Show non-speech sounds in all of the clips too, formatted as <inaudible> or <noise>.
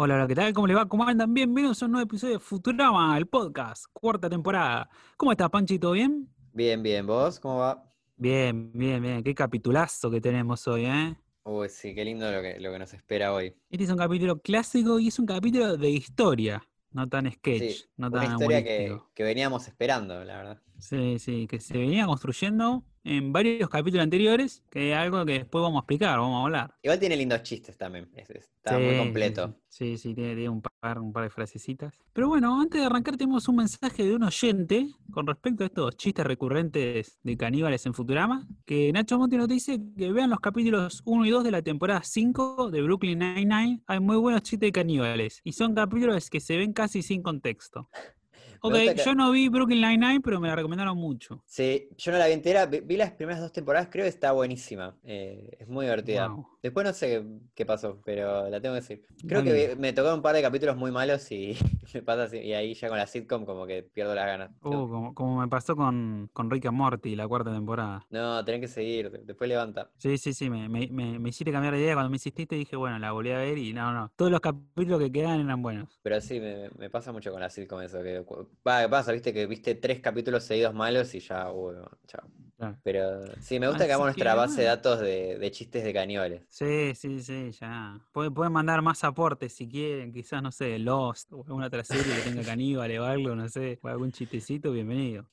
Hola, hola, ¿qué tal? ¿Cómo les va? ¿Cómo andan? Bienvenidos a un nuevo episodio de Futurama, el podcast, cuarta temporada. ¿Cómo estás, Panchi? ¿Todo bien? Bien, bien. ¿Vos? ¿Cómo va? Bien, bien, bien. Qué capitulazo que tenemos hoy, ¿eh? Uy, sí, qué lindo lo que, lo que nos espera hoy. Este es un capítulo clásico y es un capítulo de historia, no tan sketch, Sí, no una tan historia que, que veníamos esperando, la verdad. Sí, sí, que se venía construyendo en varios capítulos anteriores, que es algo que después vamos a explicar, vamos a hablar. Igual tiene lindos chistes también. es- está Sí, muy completo. Sí, sí, tiene, tiene un, par, un par de frasecitas. Pero bueno, antes de arrancar tenemos un mensaje de un oyente con respecto a estos chistes recurrentes de caníbales en Futurama, que Nacho Monti nos dice que vean los capítulos 1 y 2 de la temporada 5 de Brooklyn Nine-Nine. Hay muy buenos chistes de caníbales y son capítulos que se ven casi sin contexto. Ok, que- yo no vi Brooklyn Nine-Nine, pero me la recomendaron mucho. Sí, yo no la vi entera, vi, las primeras dos temporadas, creo que está buenísima. eh, es muy divertida. Wow. Después no sé qué, pasó, pero la tengo que decir. Creo que me tocó un par de capítulos muy malos y <laughs> me pasa así. Y ahí ya con la sitcom como que pierdo las ganas. Uh, como, como me pasó con, con Rick and Morty, la cuarta temporada. No, tenés que seguir, de- después levanta. Sí, sí, sí, me, me, me, me hiciste cambiar de idea cuando me insististe dije, bueno, la volví a ver y no, no, todos los capítulos que quedan eran buenos. Pero sí, me, me pasa mucho con la sitcom eso. Que pasa, viste que viste tres capítulos seguidos malos y ya, bueno, chao. Claro. Pero sí, me gusta Así que hagamos nuestra base de datos de, de chistes de caníbales. Sí, sí, sí, ya. Pueden, pueden mandar más aportes si quieren, quizás, no sé, Lost o alguna otra serie que tenga caníbales o algo, no sé, o algún chistecito, bienvenido.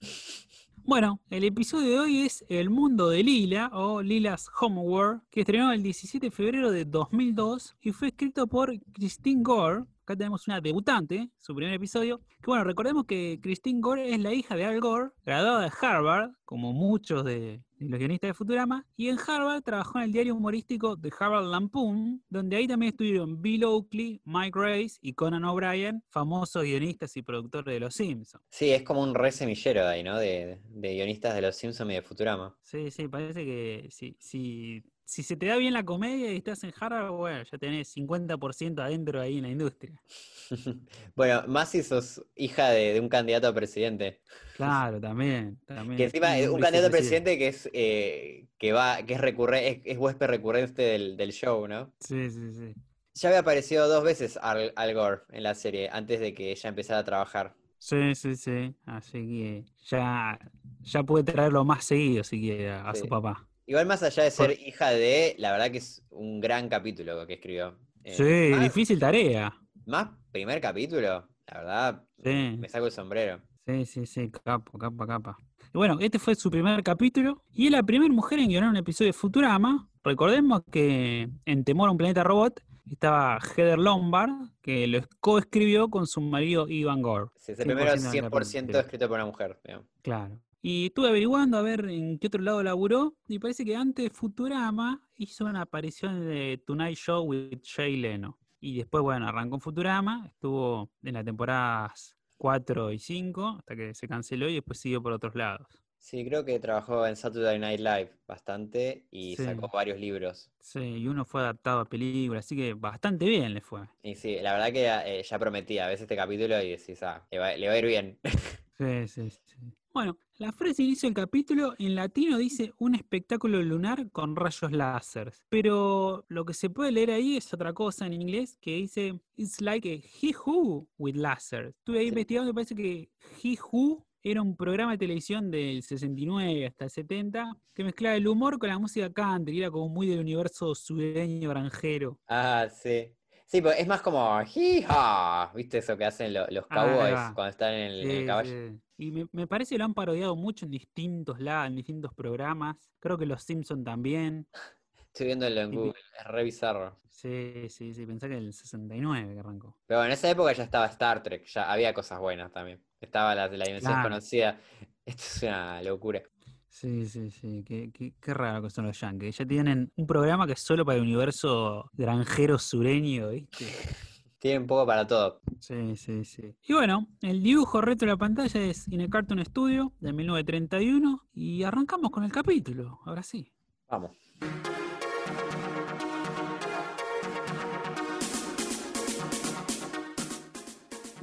Bueno, el episodio de hoy es El mundo de Lila o Lila's Homeworld, que estrenó el 17 de febrero de 2002 y fue escrito por Christine Gore. Acá tenemos una debutante, su primer episodio. Que bueno, recordemos que Christine Gore es la hija de Al Gore, graduada de Harvard, como muchos de, de los guionistas de Futurama, y en Harvard trabajó en el diario humorístico The Harvard Lampoon, donde ahí también estuvieron Bill Oakley, Mike Grace y Conan O'Brien, famosos guionistas y productores de Los Simpsons. Sí, es como un re semillero de ahí, ¿no? De, de guionistas de los Simpsons y de Futurama. Sí, sí, parece que si, si, si se te da bien la comedia y estás en Harvard, bueno, ya tenés 50% adentro ahí en la industria. <laughs> Bueno, más si sos hija de, de un candidato a presidente. <laughs> Claro, también. también. Que encima es un candidato a presidente que es eh, que va, que es recurrente, es, es huésped recurrente del, del show, ¿no? Sí, sí, sí. Ya había aparecido dos veces Al, Al Gore en la serie, antes de que ella empezara a trabajar. Sí, sí, sí. Así que ya, ya puede traerlo más seguido si quiere a, su papá. Igual más allá de ser Por- hija de, la verdad que es un gran capítulo que escribió. Eh, Sí, más, difícil tarea. más primer capítulo, la verdad, Sí. me saco el sombrero. Sí, sí, sí, capo, capa, capa. Y bueno, este fue su primer capítulo y es la primera mujer en guionar un episodio de Futurama. Recordemos que en Temor a un planeta robot estaba Heather Lombard, que lo coescribió con su marido Ivan Gore. Sí, es el primero 100% del 100% capítulo. escrito por una mujer. digamos. Claro. Y estuve averiguando a ver en qué otro lado laburó y parece que antes de Futurama hizo una aparición de Tonight Show with Jay Leno. Y después, bueno, arrancó en Futurama, estuvo en las temporadas 4 y 5 hasta que se canceló y después siguió por otros lados. Sí, creo que trabajó en Saturday Night Live bastante y Sí. sacó varios libros. Sí, y uno fue adaptado a película, así que bastante bien le fue. Y sí, la verdad que eh, ya prometía, ves este capítulo y decís, ah, le va, le va a ir bien. Sí, sí, sí. Bueno, la frase inicio del capítulo en latino dice un espectáculo lunar con rayos láser. Pero lo que se puede leer ahí es otra cosa en inglés que dice It's like a he who with laser. Estuve ahí Sí. investigando y parece que he who era un programa de televisión del 69 hasta el 70 que mezclaba el humor con la música country, era como muy del universo sureño granjero. Ah, sí. Sí, pues es más como ¡Jija! ¿Viste eso que hacen lo- los Ah, cowboys cuando están en el, en caballo? sí. Y me, me parece que lo han parodiado mucho en distintos lados, en distintos programas. Creo que los Simpson también. Estoy viéndolo en Google, es re bizarro. Sí, sí, sí, pensé que el 69 que arrancó. Pero bueno, en esa época ya estaba Star Trek, ya había cosas buenas también. Estaba la de la dimensión Claro. conocida. Esto es una locura. Sí, sí, sí, qué, qué, qué raro que son los Yankees. Ya tienen un programa que es solo para el universo granjero sureño, ¿viste? <laughs> Tienen poco para todo. Sí, sí, sí. Y bueno, el dibujo reto de la pantalla es In a Cartoon Studio de 1931 y arrancamos con el capítulo, ahora sí. Vamos.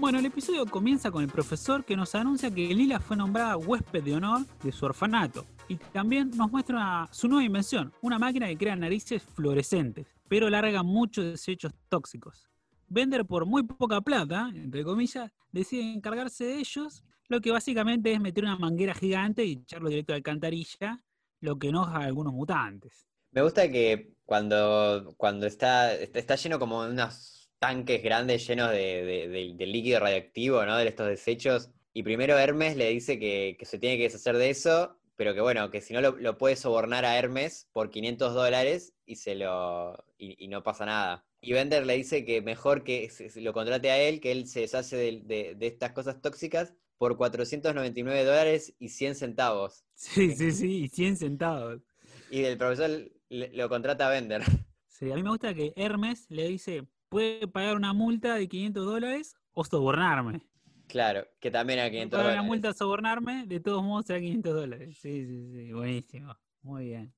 Bueno, el episodio comienza con el profesor que nos anuncia que Lila fue nombrada huésped de honor de su orfanato. Y también nos muestra su nueva invención, una máquina que crea narices fluorescentes, pero larga muchos desechos tóxicos. Bender por muy poca plata, entre comillas, decide encargarse de ellos, lo que básicamente es meter una manguera gigante y echarlo directo a la alcantarilla, lo que enoja a algunos mutantes. Me gusta que cuando, cuando está, está lleno como de unos tanques grandes llenos de, líquido radioactivo, ¿no? De estos desechos. Y primero Hermes le dice que, se tiene que deshacer de eso, pero que bueno, que si no lo, puede sobornar a Hermes por 500 dólares y, se lo, y, no pasa nada. Y Bender le dice que mejor que lo contrate a él, que él se deshace de, de estas cosas tóxicas por 499 dólares y 100 centavos. Sí, sí, sí, y 100 centavos. Y el profesor lo contrata a vender. Sí, a mí me gusta que Hermes le dice, puede pagar una multa de 500 dólares o sobornarme. Claro, que también a 500 dólares. una multa sobornarme, de todos modos será 500 dólares. Sí, sí, sí, buenísimo. Muy bien.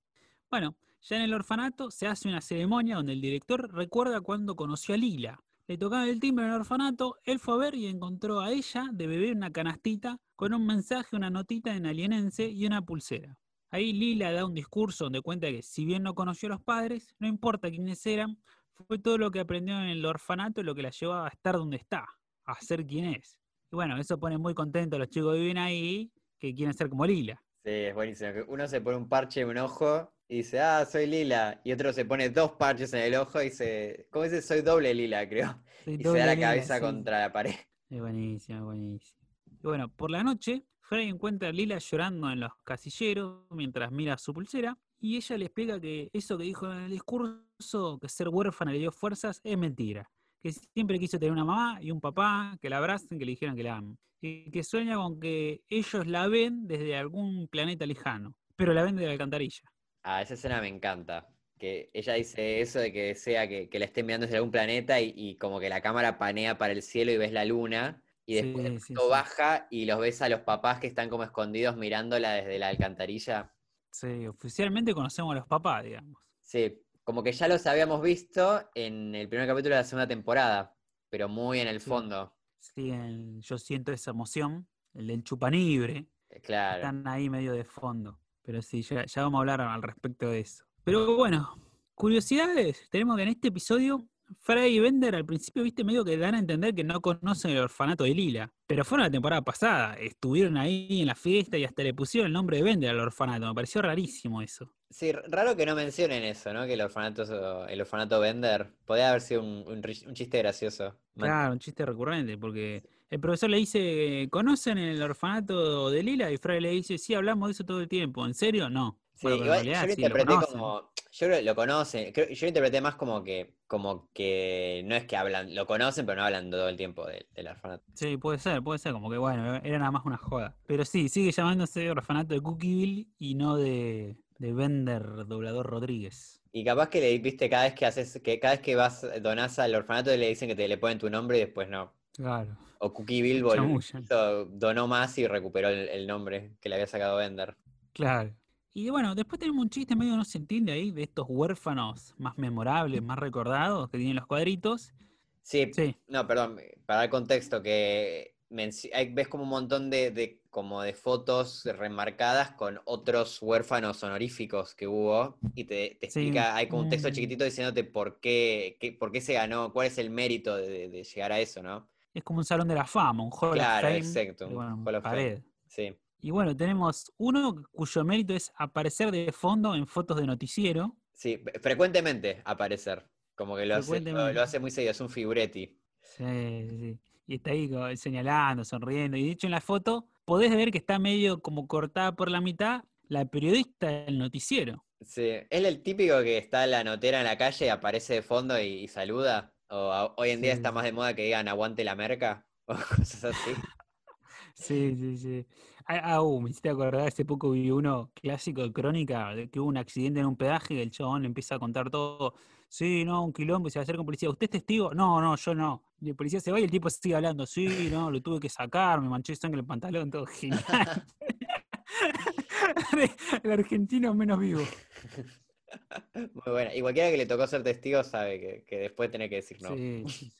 Bueno, ya en el orfanato se hace una ceremonia donde el director recuerda cuando conoció a Lila. Le tocaron el timbre en el orfanato, él fue a ver y encontró a ella de beber una canastita con un mensaje, una notita en alienense y una pulsera. Ahí Lila da un discurso donde cuenta que si bien no conoció a los padres, no importa quiénes eran, fue todo lo que aprendió en el orfanato lo que la llevaba a estar donde está, a ser quien es. Y bueno, eso pone muy contento a los chicos que viven ahí, que quieren ser como Lila. Sí, es buenísimo. Uno se pone un parche en un ojo y dice, ah, soy Lila. Y otro se pone dos parches en el ojo y dice, ¿cómo dice? Soy doble Lila, creo. y se da la cabeza contra la pared. Es buenísimo, es buenísimo. Y bueno, por la noche, Frey encuentra a Lila llorando en los casilleros mientras mira su pulsera y ella le explica que eso que dijo en el discurso, que ser huérfana le dio fuerzas, es mentira. Que siempre quiso tener una mamá y un papá que la abracen, que le dijeran que la aman. Y que sueña con que ellos la ven desde algún planeta lejano, pero la ven desde la alcantarilla. Ah, esa escena me encanta. Que ella dice eso de que desea que, la estén mirando desde algún planeta y, y como que la cámara panea para el cielo y ves la luna y después baja y los ves a los papás que están como escondidos mirándola desde la alcantarilla. Sí, oficialmente conocemos a los papás, digamos. Sí, como que ya los habíamos visto en el primer capítulo de la segunda temporada, pero muy en el fondo. Sí, yo siento esa emoción, el del chupanibre. Eh, claro. Están ahí medio de fondo. Pero sí, ya, ya vamos a hablar al respecto de eso. Pero bueno, curiosidades. Tenemos que en este episodio Frey y Bender al principio, viste, medio que dan a entender que no conocen el orfanato de Lila. Pero fueron la temporada pasada, estuvieron ahí en la fiesta y hasta le pusieron el nombre de Bender al orfanato. Me pareció rarísimo eso. Sí, raro que no mencionen eso, ¿no? Que el orfanato, el orfanato Bender podría haber sido un, chiste gracioso. Claro, un chiste recurrente, porque el profesor le dice, ¿conocen el orfanato de Lila? Y Frey le dice, sí, hablamos de eso todo el tiempo. ¿En serio? No. Sí, yo lo interpreté como. Yo lo conocen. yo lo interpreté más como que, como que no es que hablan, lo conocen, pero no hablan todo el tiempo del, orfanato. Sí, puede ser, puede ser, como que bueno, era nada más una joda. Pero sí, sigue llamándose orfanato de Cookieville y no de, de Bender Doblador Rodríguez. Y capaz que le viste cada vez que haces, que cada vez que vas, donás al orfanato le dicen que te le ponen tu nombre y después no. Claro. O Cookieville donó más y recuperó el nombre que le había sacado Bender. Claro. Y bueno, después tenemos un chiste medio no se entiende ahí de estos huérfanos más memorables, más recordados que tienen los cuadritos. Sí, sí. no, perdón, para el contexto, que ves como un montón de, como de fotos remarcadas con otros huérfanos honoríficos que hubo y te, explica, hay como un texto chiquitito diciéndote por qué, por qué se ganó, cuál es el mérito de, llegar a eso, ¿no? Es como un salón de la fama, un Hall claro, of Fame. exacto, un Hall of Fame. Sí. Y bueno, tenemos uno cuyo mérito es aparecer de fondo en fotos de noticiero. Sí, frecuentemente aparecer. Como que lo, hace, lo, hace muy seguido, es un figuretti. Sí, sí, Y está ahí señalando, sonriendo. Y de hecho en la foto podés ver que está medio como cortada por la mitad la periodista del noticiero. Sí, es el típico que está la notera en la calle, aparece de fondo y, saluda. O hoy en día está más de moda que digan aguante la merca <laughs> o cosas así. <laughs> sí, sí, sí. Ah, uh, me hiciste acordar, hace poco vi uno clásico de crónica, de que hubo un accidente en un pedaje y el chabón le empieza a contar todo. Sí, no, un quilombo y se va a hacer con policía. ¿Usted es testigo? No, no, yo no. Y el policía se va y el tipo sigue hablando. Sí, no, lo tuve que sacar, me manché sangre el pantalón, todo genial. <laughs> el argentino menos vivo. Muy bueno. Y cualquiera que le tocó ser testigo sabe que, después tiene que decir no. Sí, sí.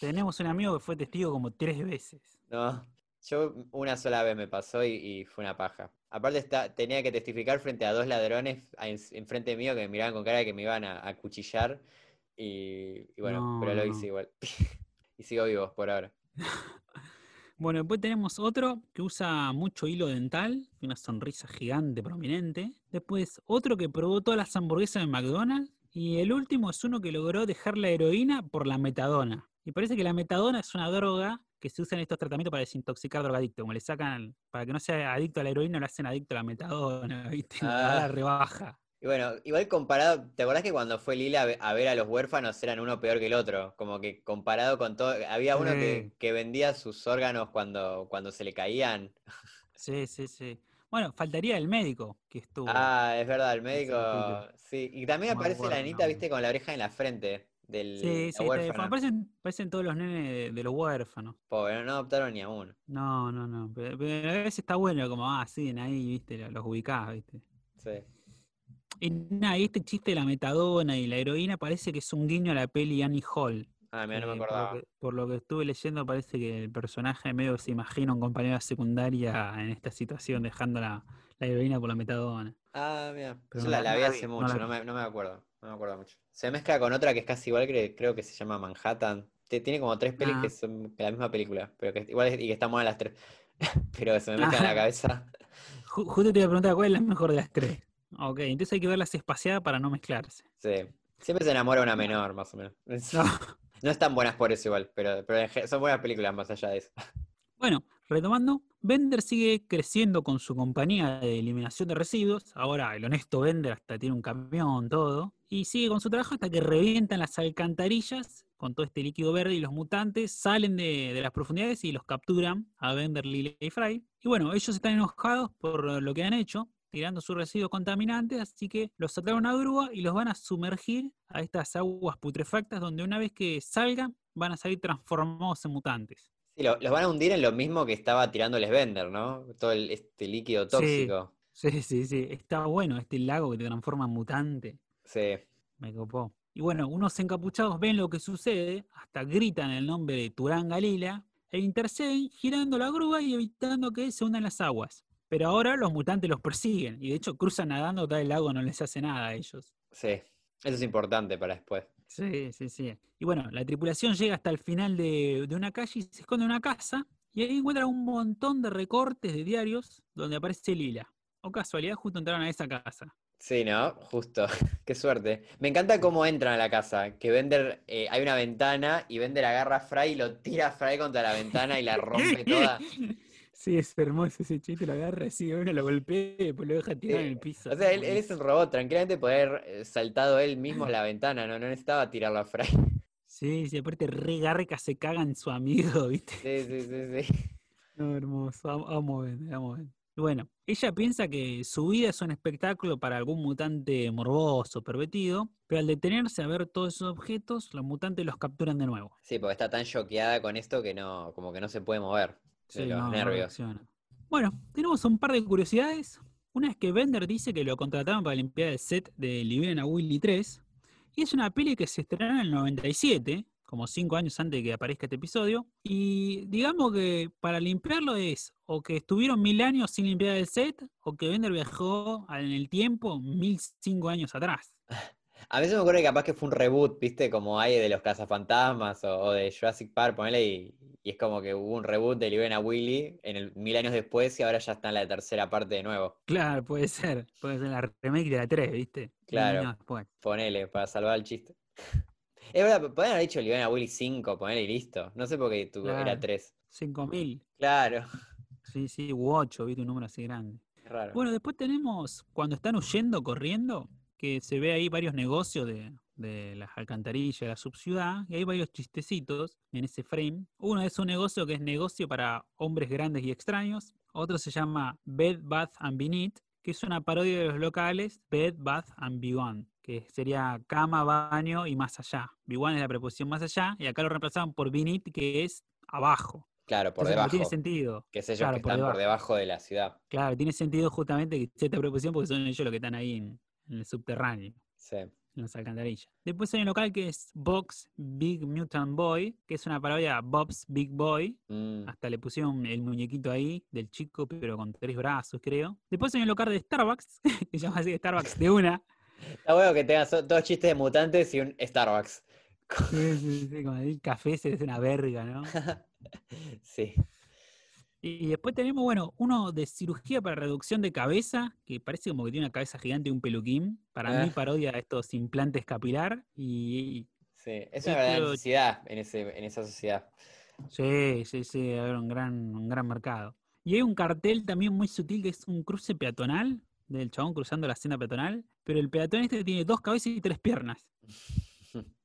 Tenemos un amigo que fue testigo como tres veces. No. Yo una sola vez me pasó y, fue una paja. Aparte está, tenía que testificar frente a dos ladrones enfrente mío que me miraban con cara de que me iban a, cuchillar. Y, y bueno, No, pero lo hice igual. <laughs> y sigo vivo por ahora. <laughs> Bueno, después tenemos otro que usa mucho hilo dental, una sonrisa gigante, prominente. Después otro que probó todas las hamburguesas de McDonald's. Y el último es uno que logró dejar la heroína por la metadona. Y parece que la metadona es una droga que se usa en estos tratamientos para desintoxicar drogadictos. Como le sacan, para que no sea adicto a la heroína, lo hacen adicto a la metadona, <laughs> ¿viste? Ah. la rebaja. Y bueno, igual comparado, ¿te acordás que cuando fue Lila a ve- a ver a los huérfanos eran uno peor que el otro? Como que comparado con todo, había uno que, Sí. que vendía sus órganos cuando, cuando se le caían. Sí, sí, sí. Bueno, faltaría el médico que estuvo. Ah, es verdad, el médico, sí. Y también aparece la nombre. viste, con la oreja en la frente del Sí, sí. Aparecen, aparecen todos los nenes de, de los huérfanos. Pobre, no, no adoptaron ni a uno. No, no, no. Pero, pero a veces está bueno, como, ah, siguen ahí, viste, los- los ubicás, viste. Sí. Y nada, y este chiste de la metadona y la heroína parece que es un guiño a la peli Annie Hall. Ah, mira, no me Eh, por, lo acordaba. que, por lo que estuve leyendo, parece que el personaje medio se imagina un compañero de secundaria en esta situación, dejando la, la heroína por la metadona. Ah, mira. Pero Yo no la, la- vi hace no mucho, la no, vi. me, no me acuerdo. No me acuerdo mucho. Se mezcla con otra que es casi igual, que creo que se llama Manhattan. Tiene como tres pelis que Ah. son la misma película, pero que igual es- y que están buenas las tres. <laughs> Pero se me mezcla en la Ah. cabeza. Ju- justo te iba a preguntar cuál es la mejor de las tres. Ok, entonces hay que verlas espaciadas para no mezclarse. Sí. Siempre se enamora una menor, más o menos. No. <laughs> No están buenas por eso igual, pero, pero son buenas películas más allá de eso. Bueno, retomando, Bender sigue creciendo con su compañía de eliminación de residuos. Ahora el honesto Bender hasta tiene un camión, todo. Y sigue con su trabajo hasta que revientan las alcantarillas con todo este líquido verde y los mutantes salen de, las profundidades y los capturan a Bender, Lily y Fry. Y bueno, ellos están enojados por lo que han hecho, tirando sus residuos contaminantes, así que los sacaron a grúa y los van a sumergir a estas aguas putrefactas donde una vez que salgan van a salir transformados en mutantes. Sí, lo- los van a hundir en lo mismo que estaba tirándoles Bender, ¿no? Todo el- este líquido tóxico. Sí, sí, sí. Está bueno este lago que te transforma en mutante. Sí. Me copó. Y bueno, unos encapuchados ven lo que sucede, hasta gritan el nombre de Turán Galila e interceden girando la grúa y evitando que se hundan las aguas. Pero ahora los mutantes los persiguen y de hecho cruzan nadando, tal el lago no les hace nada a ellos. Sí. Eso es importante para después. Sí, sí, sí. Y bueno, la tripulación llega hasta el final de, de una calle y se esconde en una casa y ahí encuentran un montón de recortes de diarios donde aparece Lila. O casualidad, justo entraron a esa casa. Sí, ¿no? Justo. <laughs> Qué suerte. Me encanta cómo entran a la casa. Que Bender, eh, hay una ventana y Bender agarra a Fry y lo tira a Fry contra la ventana y la <laughs> rompe toda. <laughs> Sí, es hermoso ese chiste, lo agarra así, uno lo golpea y después lo deja tirado Sí. en el piso. O sea, él, él es un robot. Tranquilamente poder haber eh, saltado él mismo a la ventana. No, no necesitaba tirarlo a Fry. <laughs> Sí, sí, aparte re garca se caga en su amigo, <laughs> ¿viste? Sí, sí, sí, sí. No, hermoso, amo, amo a Bender, amo a. Y Bueno, ella piensa que su vida es un espectáculo para algún mutante morboso, pervertido, pero al detenerse a ver todos esos objetos, los mutantes los capturan de nuevo. Sí, porque está tan choqueada con esto que no, como que no se puede mover Sí, los no, nervios. Bueno, tenemos un par de curiosidades. Una es que Bender dice que lo contrataron para limpiar el set de Liberen a Willy 3. Y es una peli que se estrenó en el 97, como cinco años antes de que aparezca este episodio. Y digamos que para limpiarlo es o que estuvieron mil años sin limpiar el set, o que Bender viajó en el tiempo mil cinco años atrás. <laughs> A veces me acuerdo que capaz que fue un reboot, ¿viste? Como hay de los cazafantasmas o, o de Jurassic Park, ponele, y, y es como que hubo un reboot de Liberen a Willy en el mil años después y ahora ya está en la tercera parte de nuevo. Claro, puede ser. Puede ser la remake de la 3, ¿viste? Claro. Ponele, para salvar el chiste. <laughs> Es verdad, podrían haber dicho Liberen a Willy 5, ponele y listo. No sé por qué era Claro. 3. 5000. Claro, Sí, sí, u 8, ¿viste? Un número así grande. raro. Bueno, después tenemos cuando están huyendo, corriendo, que se ve ahí varios negocios de, de las alcantarillas, de la subciudad, y hay varios chistecitos en ese frame. Uno es un negocio que es negocio para hombres grandes y extraños. Otro se llama Bed, Bath and Beneath, que es una parodia de los locales Bed, Bath and Beyond, que sería cama, baño y más allá. Beyond es la preposición más allá, y acá lo reemplazaban por Beneath, que es abajo. claro, por Entonces, debajo. tiene sentido. Que es ellos Claro, que por están por debajo. de la ciudad. Claro, tiene sentido justamente que sea esta preposición porque son ellos los que están ahí en, en el subterráneo, Sí. en las alcantarillas. Después hay un local que es Box Big Mutant Boy, que es una parodia a Bob's Big Boy. Mm, Hasta le pusieron el muñequito ahí del chico, pero con tres brazos, creo. Después hay un local de Starbucks, <laughs> que se llama así Starbucks de una. Está bueno que tengas dos chistes de mutantes y un Starbucks. Sí, sí, sí, como el café se es una verga, ¿no? <laughs> Sí. Y después tenemos, bueno, uno de cirugía para reducción de cabeza, que parece como que tiene una cabeza gigante y un peluquín. Para mí Ah. parodia a estos implantes capilar. Y Sí, es una pero- necesidad en, ese, en esa sociedad. sí, sí, sí, a ver, un gran, un gran mercado. Y hay un cartel también muy sutil que es un cruce peatonal, del chabón cruzando la escena peatonal, pero el peatón este tiene dos cabezas y tres piernas.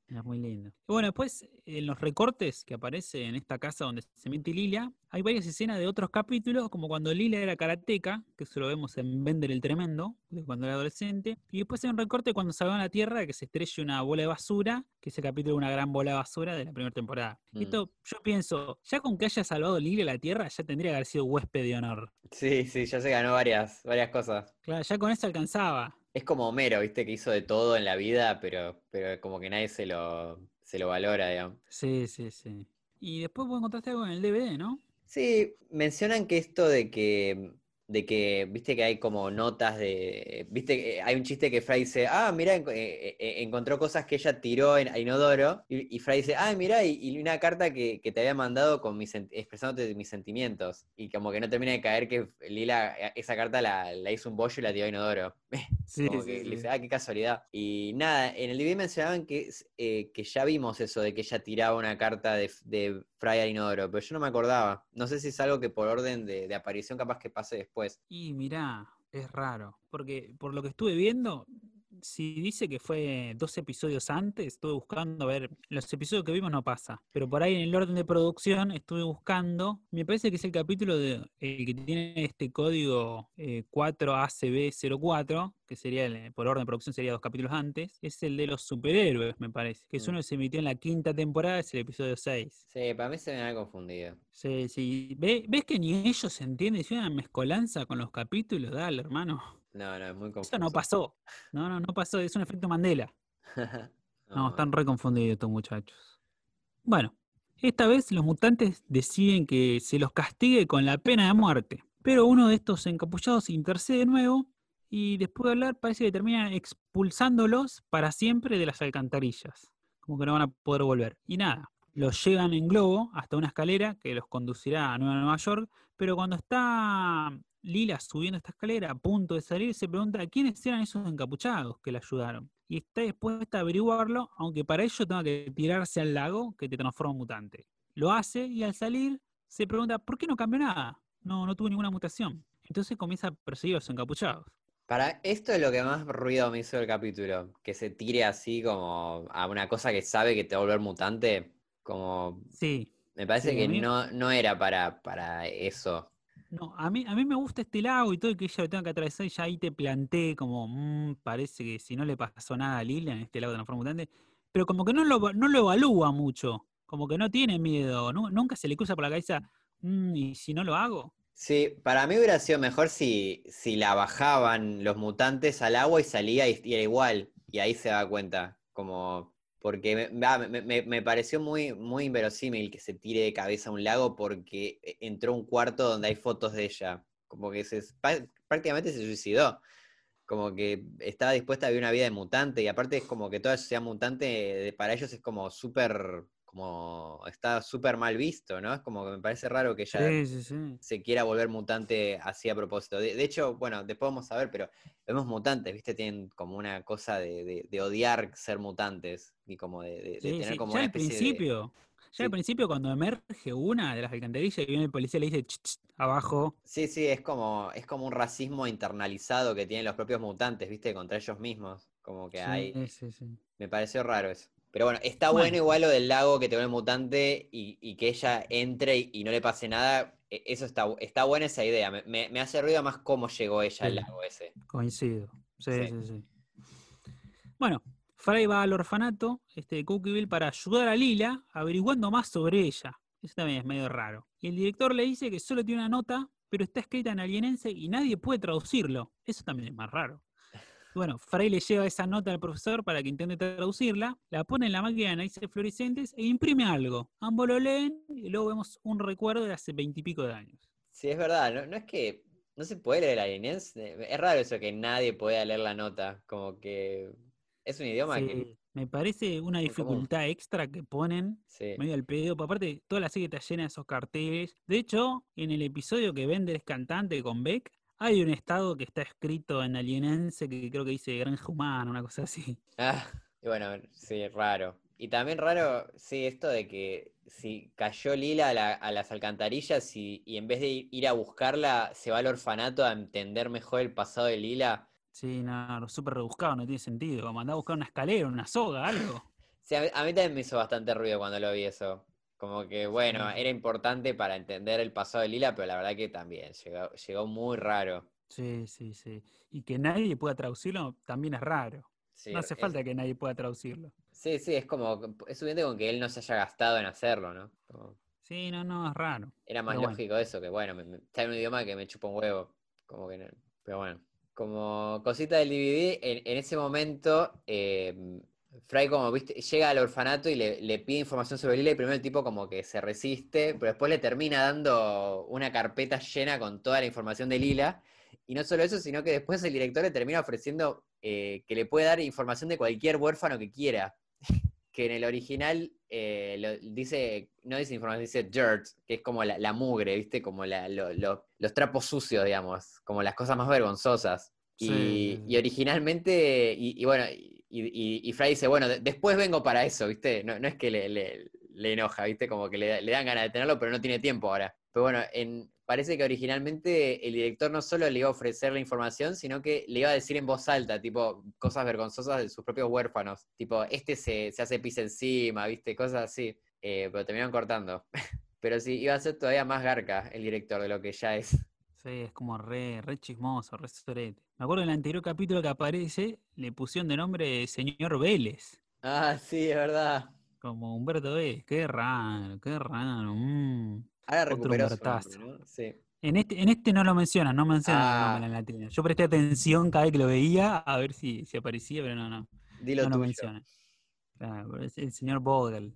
Es muy lindo. Bueno, después en los recortes que aparece en esta casa donde se mete Lilia, hay varias escenas de otros capítulos, como cuando Lilia era karateca, que eso lo vemos en Bender el Tremendo, cuando era adolescente. Y después hay un recorte cuando salvan a la Tierra, que se estrella una bola de basura, que ese capítulo es una gran bola de basura de la primera temporada. Mm. Esto, yo pienso, ya con que haya salvado Lilia la Tierra, ya tendría que haber sido huésped de honor. Sí, sí, ya se ganó varias, varias cosas. Claro, ya con eso alcanzaba. Es como Homero, viste, que hizo de todo en la vida, pero, pero como que nadie se lo, se lo valora, digamos. Sí, sí, sí. Y después vos encontraste algo en el DVD, ¿no? Sí, mencionan que esto de que, de que, viste que hay como notas de, viste que hay un chiste que Fry dice, ah, mira, enco- eh, eh, encontró cosas que ella tiró en, a Inodoro, y, y Fry dice, ah, mira, y, y una carta que, que te había mandado con mis, expresándote mis sentimientos, y como que no termina de caer que Lila eh, esa carta la, la hizo un bollo y la tiró a Inodoro. <laughs> Sí, Como sí, que sí. le dice, ah, qué casualidad. Y nada, en el DVD mencionaban que, eh, que ya vimos eso de que ella tiraba una carta de, de Fry al inodoro, pero yo no me acordaba. No sé si es algo que por orden de, de aparición capaz que pase después. Y mirá, es raro, porque por lo que estuve viendo, si dice que fue dos episodios antes, estuve buscando, a ver, los episodios que vimos no pasa, pero por ahí en el orden de producción estuve buscando, me parece que es el capítulo de, el que tiene este código eh, 4ACB04, que sería, el- por orden de producción sería dos capítulos antes, es el de los superhéroes, me parece, que es Mm. uno que se emitió en la quinta temporada, es el episodio 6. Sí, para mí se me ha confundido. Sí, sí. ¿Ve- ¿Ves que ni ellos se entienden? Es una mezcolanza con los capítulos, dale, hermano. No, no, es muy confuso. Eso no pasó. No, no, no pasó. Es un efecto Mandela. <laughs> No, No, están re confundidos estos muchachos. Bueno, esta vez los mutantes deciden que se los castigue con la pena de muerte. Pero uno de estos encapuchados intercede de nuevo y después de hablar parece que termina expulsándolos para siempre de las alcantarillas. Como que no van a poder volver. Y nada, los llegan en globo hasta una escalera que los conducirá a Nueva York. Pero cuando está Lila subiendo esta escalera a punto de salir, se pregunta quiénes eran esos encapuchados que la ayudaron. Y está dispuesta a averiguarlo, aunque para ello tenga que tirarse al lago que te transforma en mutante. Lo hace y al salir se pregunta ¿por qué no cambió nada? No, no tuvo ninguna mutación. Entonces comienza a perseguir a los encapuchados. Para esto es lo que más ruido me hizo el capítulo. Que se tire así como a una cosa que sabe que te va a volver mutante. Como. Sí. Me parece Sí, que no, no era para, para eso. No, a mí, a mí me gusta este lago y todo, y que ella lo tenga que atravesar, y ya ahí te planteé como, "Mm, parece que si no le pasó nada a Lila en este lago de transforma mutante, pero como que no lo, no lo evalúa mucho, como que no tiene miedo, nu- nunca se le cruza por la cabeza, "Mm, ¿y si no lo hago? Sí, para mí hubiera sido mejor si, si la bajaban los mutantes al agua y salía y, y era igual. Y ahí se da cuenta. Como. Porque me, va, me- me- me pareció muy, muy inverosímil que se tire de cabeza a un lago porque e, entró a un cuarto donde hay fotos de ella. Como que se, prácticamente se suicidó. Como que estaba dispuesta a vivir una vida de mutante. Y aparte es como que toda sociedad mutante de- para ellos es como súper. Como está súper mal visto, ¿no? Es como que me parece raro que ella Sí, sí, sí. se quiera volver mutante así a propósito. De, de hecho, bueno, después vamos a ver, pero vemos mutantes, ¿viste? Tienen como una cosa de, de- de odiar ser mutantes y como de, tener como Ya una al principio, ya al principio cuando emerge una de las alcantarillas y viene el policía y le dice, "Ch, ch, abajo, Sí, sí, es como, es como un racismo internalizado que tienen los propios mutantes, ¿viste? Contra ellos mismos. Como que hay. Sí, sí, sí. Me pareció raro eso. Pero bueno, está Bueno. bueno igual lo del lago que te vuelve mutante y, y que ella entre y, y no le pase nada. E- Eso está, está buena esa idea. Me, me- me hace ruido más cómo llegó ella al lago ese. Coincido. Sí, Sí. sí, sí. Bueno, Fry va al orfanato este, de Cookieville para ayudar a Lila averiguando más sobre ella. Eso también es medio raro. Y el director le dice que solo tiene una nota, pero está escrita en alienense y nadie puede traducirlo. Eso también es más raro. Bueno, Fry le lleva esa nota al profesor para que intente traducirla, la pone en la máquina de análisis fluorescentes e imprime algo. Ambos lo leen y luego vemos un recuerdo de hace veintipico de años. Sí, es verdad. No, no es que no se puede leer el alieníense. Es raro eso que nadie pueda leer la nota. Como que es un idioma que. Me parece una dificultad extra que ponen Sí. medio al pedo. pero Aparte, toda la serie está llena de esos carteles. De hecho, en el episodio que Bender es cantante con Beck, hay un estado que está escrito en alienense que creo que dice granja humana, una cosa así. Ah, y bueno, sí, raro. Y también raro, sí, esto de que si cayó Lila a, la- a las alcantarillas y, y en vez de ir- a buscarla, se va al orfanato a entender mejor el pasado de Lila. Sí, no, súper rebuscado, no tiene sentido. Andar a buscar una escalera, una soga, algo. <laughs> Sí, a mí, a mí también me hizo bastante ruido cuando lo vi eso. Como que, bueno, Sí. era importante para entender el pasado de Lila, pero la verdad que también llegó, llegó muy raro. Sí, sí, sí. Y que nadie pueda traducirlo también es raro. Sí, No hace es- falta que nadie pueda traducirlo. sí, sí, es como, es suficiente con que él no se haya gastado en hacerlo, ¿no? Como- Sí, no, no, es raro. Era más Pero bueno. lógico eso, que bueno, me- me- está en un idioma que me chupa un huevo. Como que no- Pero bueno. Como cosita del DVD, en, en ese momento, eh, Fry como viste, llega al orfanato y le, le pide información sobre Lila y primero el tipo como que se resiste, pero después le termina dando una carpeta llena con toda la información de Lila. Y no solo eso, sino que después el director le termina ofreciendo eh, que le puede dar información de cualquier huérfano que quiera. <laughs> que en el original eh, lo- dice, no dice información, dice dirt, que es como la, la mugre, ¿viste? Como la- lo- lo- los trapos sucios, digamos, como las cosas más vergonzosas. Y, Sí, originalmente, y, y bueno, y, y, y Fry dice, bueno, de- después vengo para eso, ¿viste? No, no es que le, enoja, ¿viste? Como que le, le dan ganas de tenerlo, pero no tiene tiempo ahora. Pero bueno, en, parece que originalmente el director no solo le iba a ofrecer la información, sino que le iba a decir en voz alta, tipo, cosas vergonzosas de sus propios huérfanos. Tipo, este se, se hace pis encima, ¿viste? Cosas así. Eh, pero terminaron cortando. <laughs> Pero sí, iba a ser todavía más garca el director de lo que ya es. Sí, es como re, re chismoso, re sorete. Me acuerdo en el anterior capítulo que aparece, le pusieron de nombre señor Vélez, Ah, sí, es verdad. como Humberto Vélez. Qué raro, qué raro. mm. Ahora Otro recuperó su Humbertazo. nombre, ¿no? Sí. En este, en este no lo mencionan, no mencionan Ah. el nombre en latino. Yo presté atención cada vez que lo veía a ver si, si aparecía, pero no, no, Dilo no lo mencionan. Claro, es el señor Vogel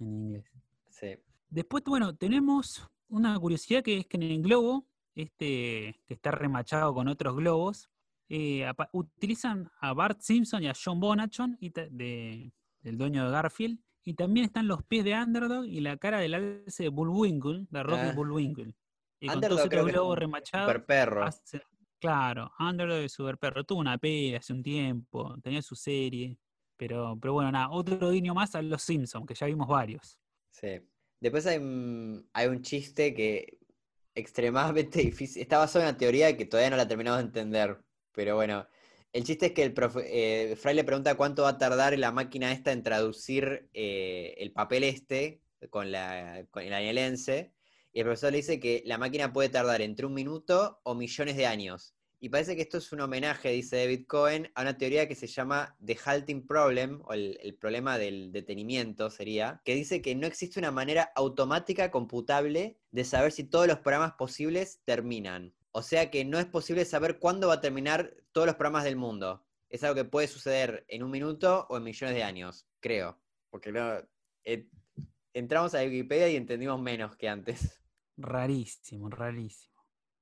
en inglés. Sí. Después, bueno, tenemos una curiosidad que es que en el globo, este que está remachado con otros globos, eh, utilizan a Bart Simpson y a John Bonachon, y de- del dueño de Garfield, y también están los pies de Underdog y la cara del alce de Bullwinkle, de Rocky Ah. Bullwinkle. Y con todos otros globos remachados. Super perro. hace- claro, Underdog y Super Perro. Tuvo una peli hace un tiempo, tenía su serie. Pero, pero bueno, nada, otro guiño más a los Simpsons, que ya vimos varios. Sí. Después hay hay un chiste que extremadamente <laughs> difícil. Está basado en una teoría que todavía no la terminamos de entender. Pero bueno, el chiste es que el profe, eh, Fry le pregunta cuánto va a tardar la máquina esta en traducir eh, el papel este con, la, con el anielense. Y el profesor le dice que la máquina puede tardar entre un minuto o millones de años. Y parece que esto es un homenaje, dice David Cohen, a una teoría que se llama The Halting Problem, o el, problema del detenimiento sería, que dice que no existe una manera automática computable de saber si todos los programas posibles terminan. O sea que no es posible saber cuándo va a terminar todos los programas del mundo. Es algo que puede suceder en un minuto o en millones de años, creo. Porque no, eh, entramos a Wikipedia y entendimos menos que antes. Rarísimo, rarísimo.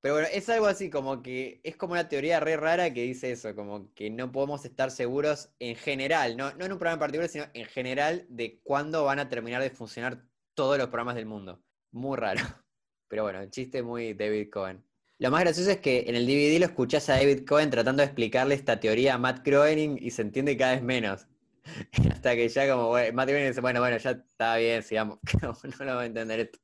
Pero bueno, es algo así como que es como una teoría re rara que dice eso, como que no podemos estar seguros en general, no, no en un programa en particular, sino en general de cuándo van a terminar de funcionar todos los programas del mundo. Muy raro. <laughs> Pero bueno, el chiste muy David Cohen. Lo más gracioso es que en el DVD lo escuchás a David Cohen tratando de explicarle esta teoría a Matt Groening y se entiende cada vez menos. <laughs> Hasta que ya como, Matt Groening dice, bueno, bueno, ya está bien, sigamos, <laughs> no lo va a entender esto.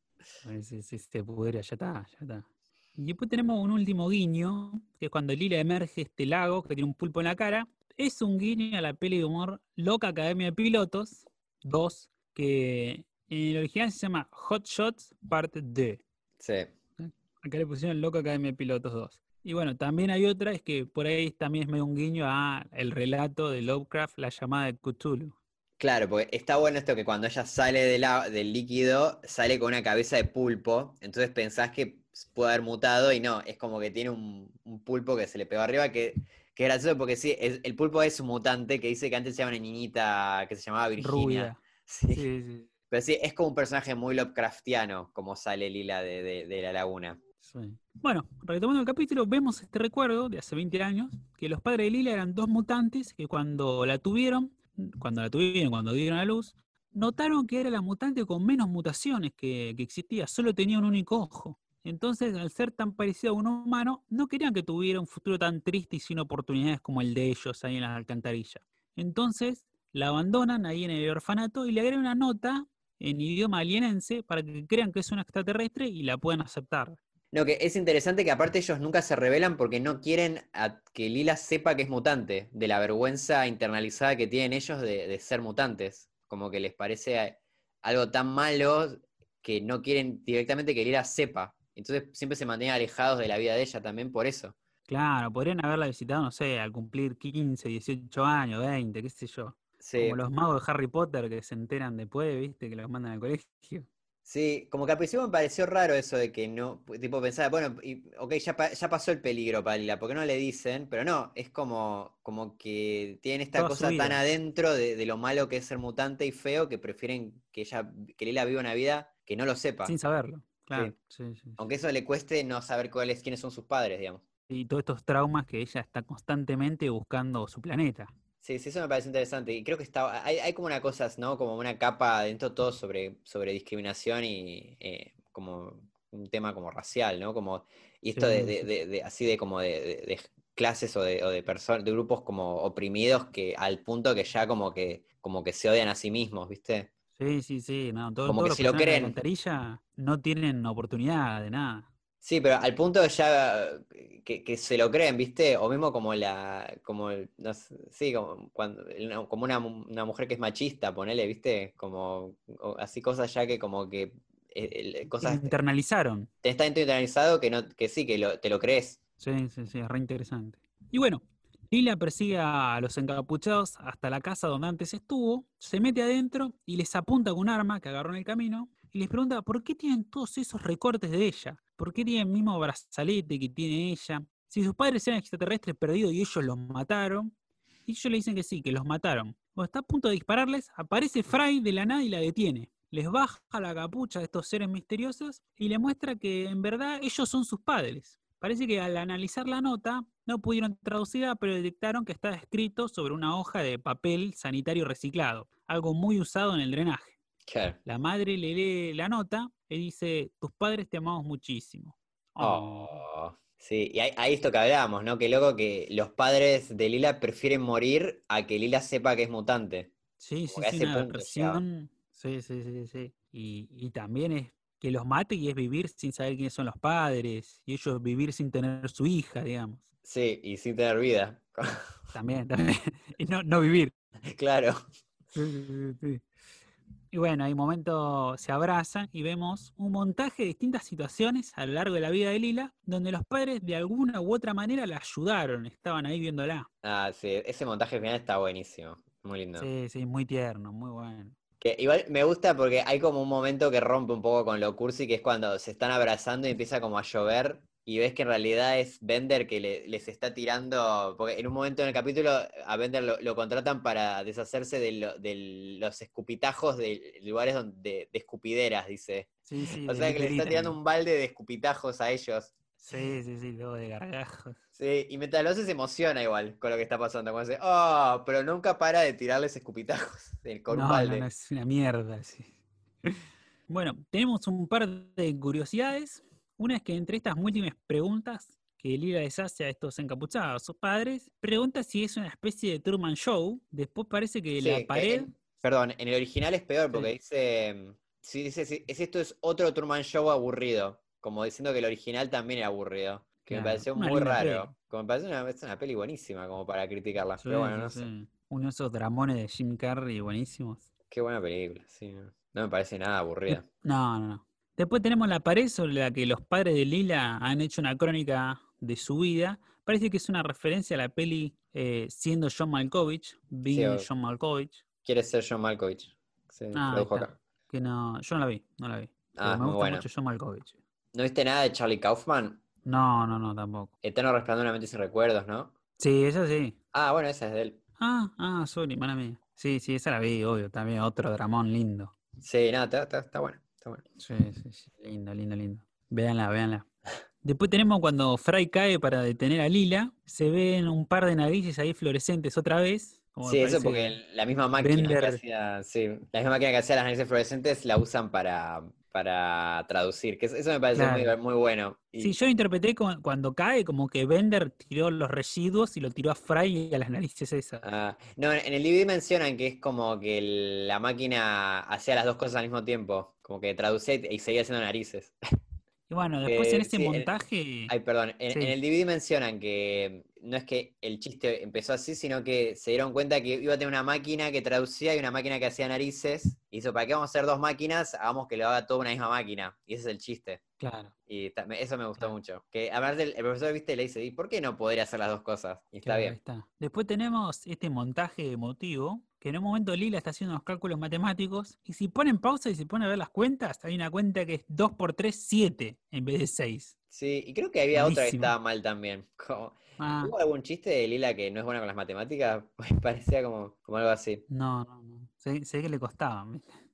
Sí, sí, se pudre, ya está, ya está. Y después tenemos un último guiño, que es cuando Lila emerge este lago que tiene un pulpo en la cara. Es un guiño a la peli de humor Loca Academia de Pilotos 2, que en el original se llama Hot Shots Parte D. Sí. Acá le pusieron Loca Academia de Pilotos 2. Y bueno, también hay otra, es que por ahí también es medio un guiño a el relato de Lovecraft, La llamada de Cthulhu. Claro, porque está bueno esto que cuando ella sale de la- del líquido, sale con una cabeza de pulpo, entonces pensás que puede haber mutado y no, es como que tiene un, un pulpo que se le pegó arriba, que, que es gracioso porque sí, es- el pulpo es un mutante que dice que antes se llama una niñita que se llamaba Virginia. <laughs> Sí. Sí, sí. Pero sí, es como un personaje muy Lovecraftiano, como sale Lila de, de- de la laguna. Sí. Bueno, retomando el capítulo, vemos este recuerdo de hace 20 años, que los padres de Lila eran dos mutantes que cuando la tuvieron, cuando la tuvieron, cuando dieron a luz, notaron que era la mutante con menos mutaciones que, que existía, solo tenía un único ojo. Entonces, al ser tan parecido a un humano, no querían que tuviera un futuro tan triste y sin oportunidades como el de ellos ahí en las alcantarillas. Entonces, la abandonan ahí en el orfanato y le agregan una nota en idioma alienense para que crean que es un extraterrestre y la puedan aceptar. No, que es interesante que aparte ellos nunca se revelan porque no quieren que Lila sepa que es mutante, de la vergüenza internalizada que tienen ellos de ser mutantes. Como que les parece algo tan malo que no quieren directamente que Lila sepa. Entonces siempre se mantienen alejados de la vida de ella también por eso. Claro, podrían haberla visitado, no sé, al cumplir 15, 18 años, 20, qué sé yo. Sí. Como los magos de Harry Potter que se enteran después, ¿viste? Que los mandan al colegio. Sí, como que al principio me pareció raro eso de que no, tipo pensaba, bueno, y, ok, ya, pa- ya pasó el peligro para Lila, ¿por qué no le dicen? Pero no, es como, como que tienen esta Toda cosa tan adentro de, de lo malo que es ser mutante y feo que prefieren que ella, que Lila viva una vida que no lo sepa. Sin saberlo. Claro. Sí, sí, sí. Aunque eso le cueste no saber cuáles, quiénes son sus padres, digamos. Y todos estos traumas que ella está constantemente buscando su planeta. Sí, sí, eso me parece interesante. Y creo que está, hay, hay como una cosa, ¿no? Como una capa adentro todo sobre, sobre discriminación y eh, como un tema como racial, ¿no? Como, y esto de, de- sí. de- de- así de como de, clases o de, o de personas, de grupos como oprimidos que al punto que ya como que, como que se odian a sí mismos, ¿viste? Sí, sí, sí. No, todo, Como todos que los si lo la creen. alcantarilla no tienen oportunidad de nada. Sí, pero al punto de ya que, que se lo creen, ¿viste? O mismo como la, como el- no sé, sí, como cuando, una- como una, una mujer que es machista, ponele, ¿viste? Como así cosas ya que como que eh, cosas Internalizaron. te está internalizado que no, que sí, que lo- te lo crees. Sí, sí, sí, es re interesante. Y bueno, Lila persigue a los encapuchados hasta la casa donde antes estuvo, se mete adentro y les apunta con un arma que agarró en el camino y les pregunta por qué tienen todos esos recortes de ella, por qué tienen el mismo brazalete que tiene ella, si sus padres eran extraterrestres perdidos y ellos los mataron. Y ellos le dicen que sí, que los mataron. Cuando está a punto de dispararles, aparece Fry de la nada y la detiene. Les baja la capucha de estos seres misteriosos y le muestra que en verdad ellos son sus padres. Parece que al analizar la nota no pudieron traducirla, pero detectaron que estaba escrito sobre una hoja de papel sanitario reciclado, algo muy usado en el drenaje. Claro. La madre le lee la nota y dice, tus padres te amamos muchísimo. Oh. Oh, Sí, y hay, hay esto que hablábamos, ¿no? Que loco que los padres de Lila prefieren morir a que Lila sepa que es mutante. Sí, sí, Como sí, una versión. Sí, sí, sí, sí. Y, y también es que los mate y es vivir sin saber quiénes son los padres, y ellos vivir sin tener su hija, digamos. Sí, y sin tener vida. También, también. <laughs> Y no, no vivir. Claro. Sí, sí, sí, sí. Y bueno, hay momentos se abrazan y vemos un montaje de distintas situaciones a lo largo de la vida de Lila, donde los padres de alguna u otra manera la ayudaron, estaban ahí viéndola. Ah, sí, ese montaje final está buenísimo. Muy lindo. Sí, sí, muy tierno, muy bueno. Que igual me gusta porque hay como un momento que rompe un poco con lo cursi, que es cuando se están abrazando y empieza como a llover y ves que en realidad es Bender que le- les está tirando, porque en un momento en el capítulo a Bender lo, lo contratan para deshacerse de, lo- de los escupitajos de lugares donde, de escupideras, dice. Sí, sí, <laughs> O de sea que le está tirando un balde de escupitajos a ellos. Sí, sí, sí, luego de gargajos. Sí, y mientras lo hace se emociona igual con lo que está pasando. Cuando dice, oh, pero nunca para de tirarles escupitajos <laughs> con no, un no, balde. no, es una mierda. sí. Bueno, tenemos un par de curiosidades. Una es que entre estas múltiples preguntas que Lila les hace a estos encapuchados, sus padres, pregunta si es una especie de Truman Show. Después parece que Sí, la que pared. en- perdón, en el original es peor porque Sí. dice, mm, sí, dice, sí, es esto es otro Truman Show aburrido, como diciendo que el original también era aburrido, que me pareció muy raro, peli. como me parece una, es una peli buenísima como para criticarla, pero bueno, no sé. Uno de esos dramones de Jim Carrey buenísimos. qué buena película, sí, no, no me parece nada aburrida. No, no, no. Después tenemos la pared sobre la que los padres de Lila han hecho una crónica de su vida. Parece que es una referencia a la peli eh, Siendo John Malkovich, Being o- John Malkovich, Quiere ser John Malkovich, sí, Ah, acá. que no, yo no la vi, no la vi. Ah, me muy gusta buena. mucho John Malkovich. ¿No viste nada de Charlie Kaufman? No, no, no, tampoco. Eterno Resplandor de mente sin recuerdos, ¿no? Sí, esa sí. Ah, bueno, esa es de él. Ah, ah, sorry, mala mía. Sí, sí, esa la vi, obvio, también otro dramón lindo. Sí, nada, está, está, está bueno, está bueno. Sí, sí, sí, lindo, lindo, lindo. Véanla, véanla. Después tenemos cuando Fry cae para detener a Lila, se ven un par de narices ahí fluorescentes otra vez. como Sí, eso parece- porque la misma máquina que hacía, sí, la misma máquina que hacía las narices fluorescentes la usan para, para traducir, que eso- me pareció muy, Claro. muy bueno. Y- Sí, yo interpreté como- cuando cae como que Bender tiró los residuos y lo tiró a Fry y a las narices esas. Ah, no, en el DVD mencionan que es como que la máquina hacía las dos cosas al mismo tiempo, como que traducía y, y seguía haciendo narices. Y bueno, después en ese sí, en- montaje... Ay, perdón, en, el DVD mencionan que no es que el chiste empezó así, sino que se dieron cuenta que iba a tener una máquina que traducía y una máquina que hacía narices. Y hizo, ¿para qué vamos a hacer dos máquinas? Hagamos que lo haga toda una misma máquina. Y ese es el chiste. Claro. Y eso me gustó Claro. mucho. Que aparte el, el profesor, viste, le dice, ¿y por qué no podría hacer las dos cosas? Y está Claro, bien. está. Después tenemos este montaje emotivo, que en un momento Lila está haciendo unos cálculos matemáticos, y si ponen pausa y se pone a ver las cuentas, hay una cuenta que es 2 por 3, 7 en vez de 6. Sí, y creo que había otra que estaba mal también. <laughs> Como- Ah, ¿Hubo algún chiste de Lila que no es buena con las matemáticas? <laughs> Pues parecía como, como algo así. no, no, no. Sé, sé que le costaba.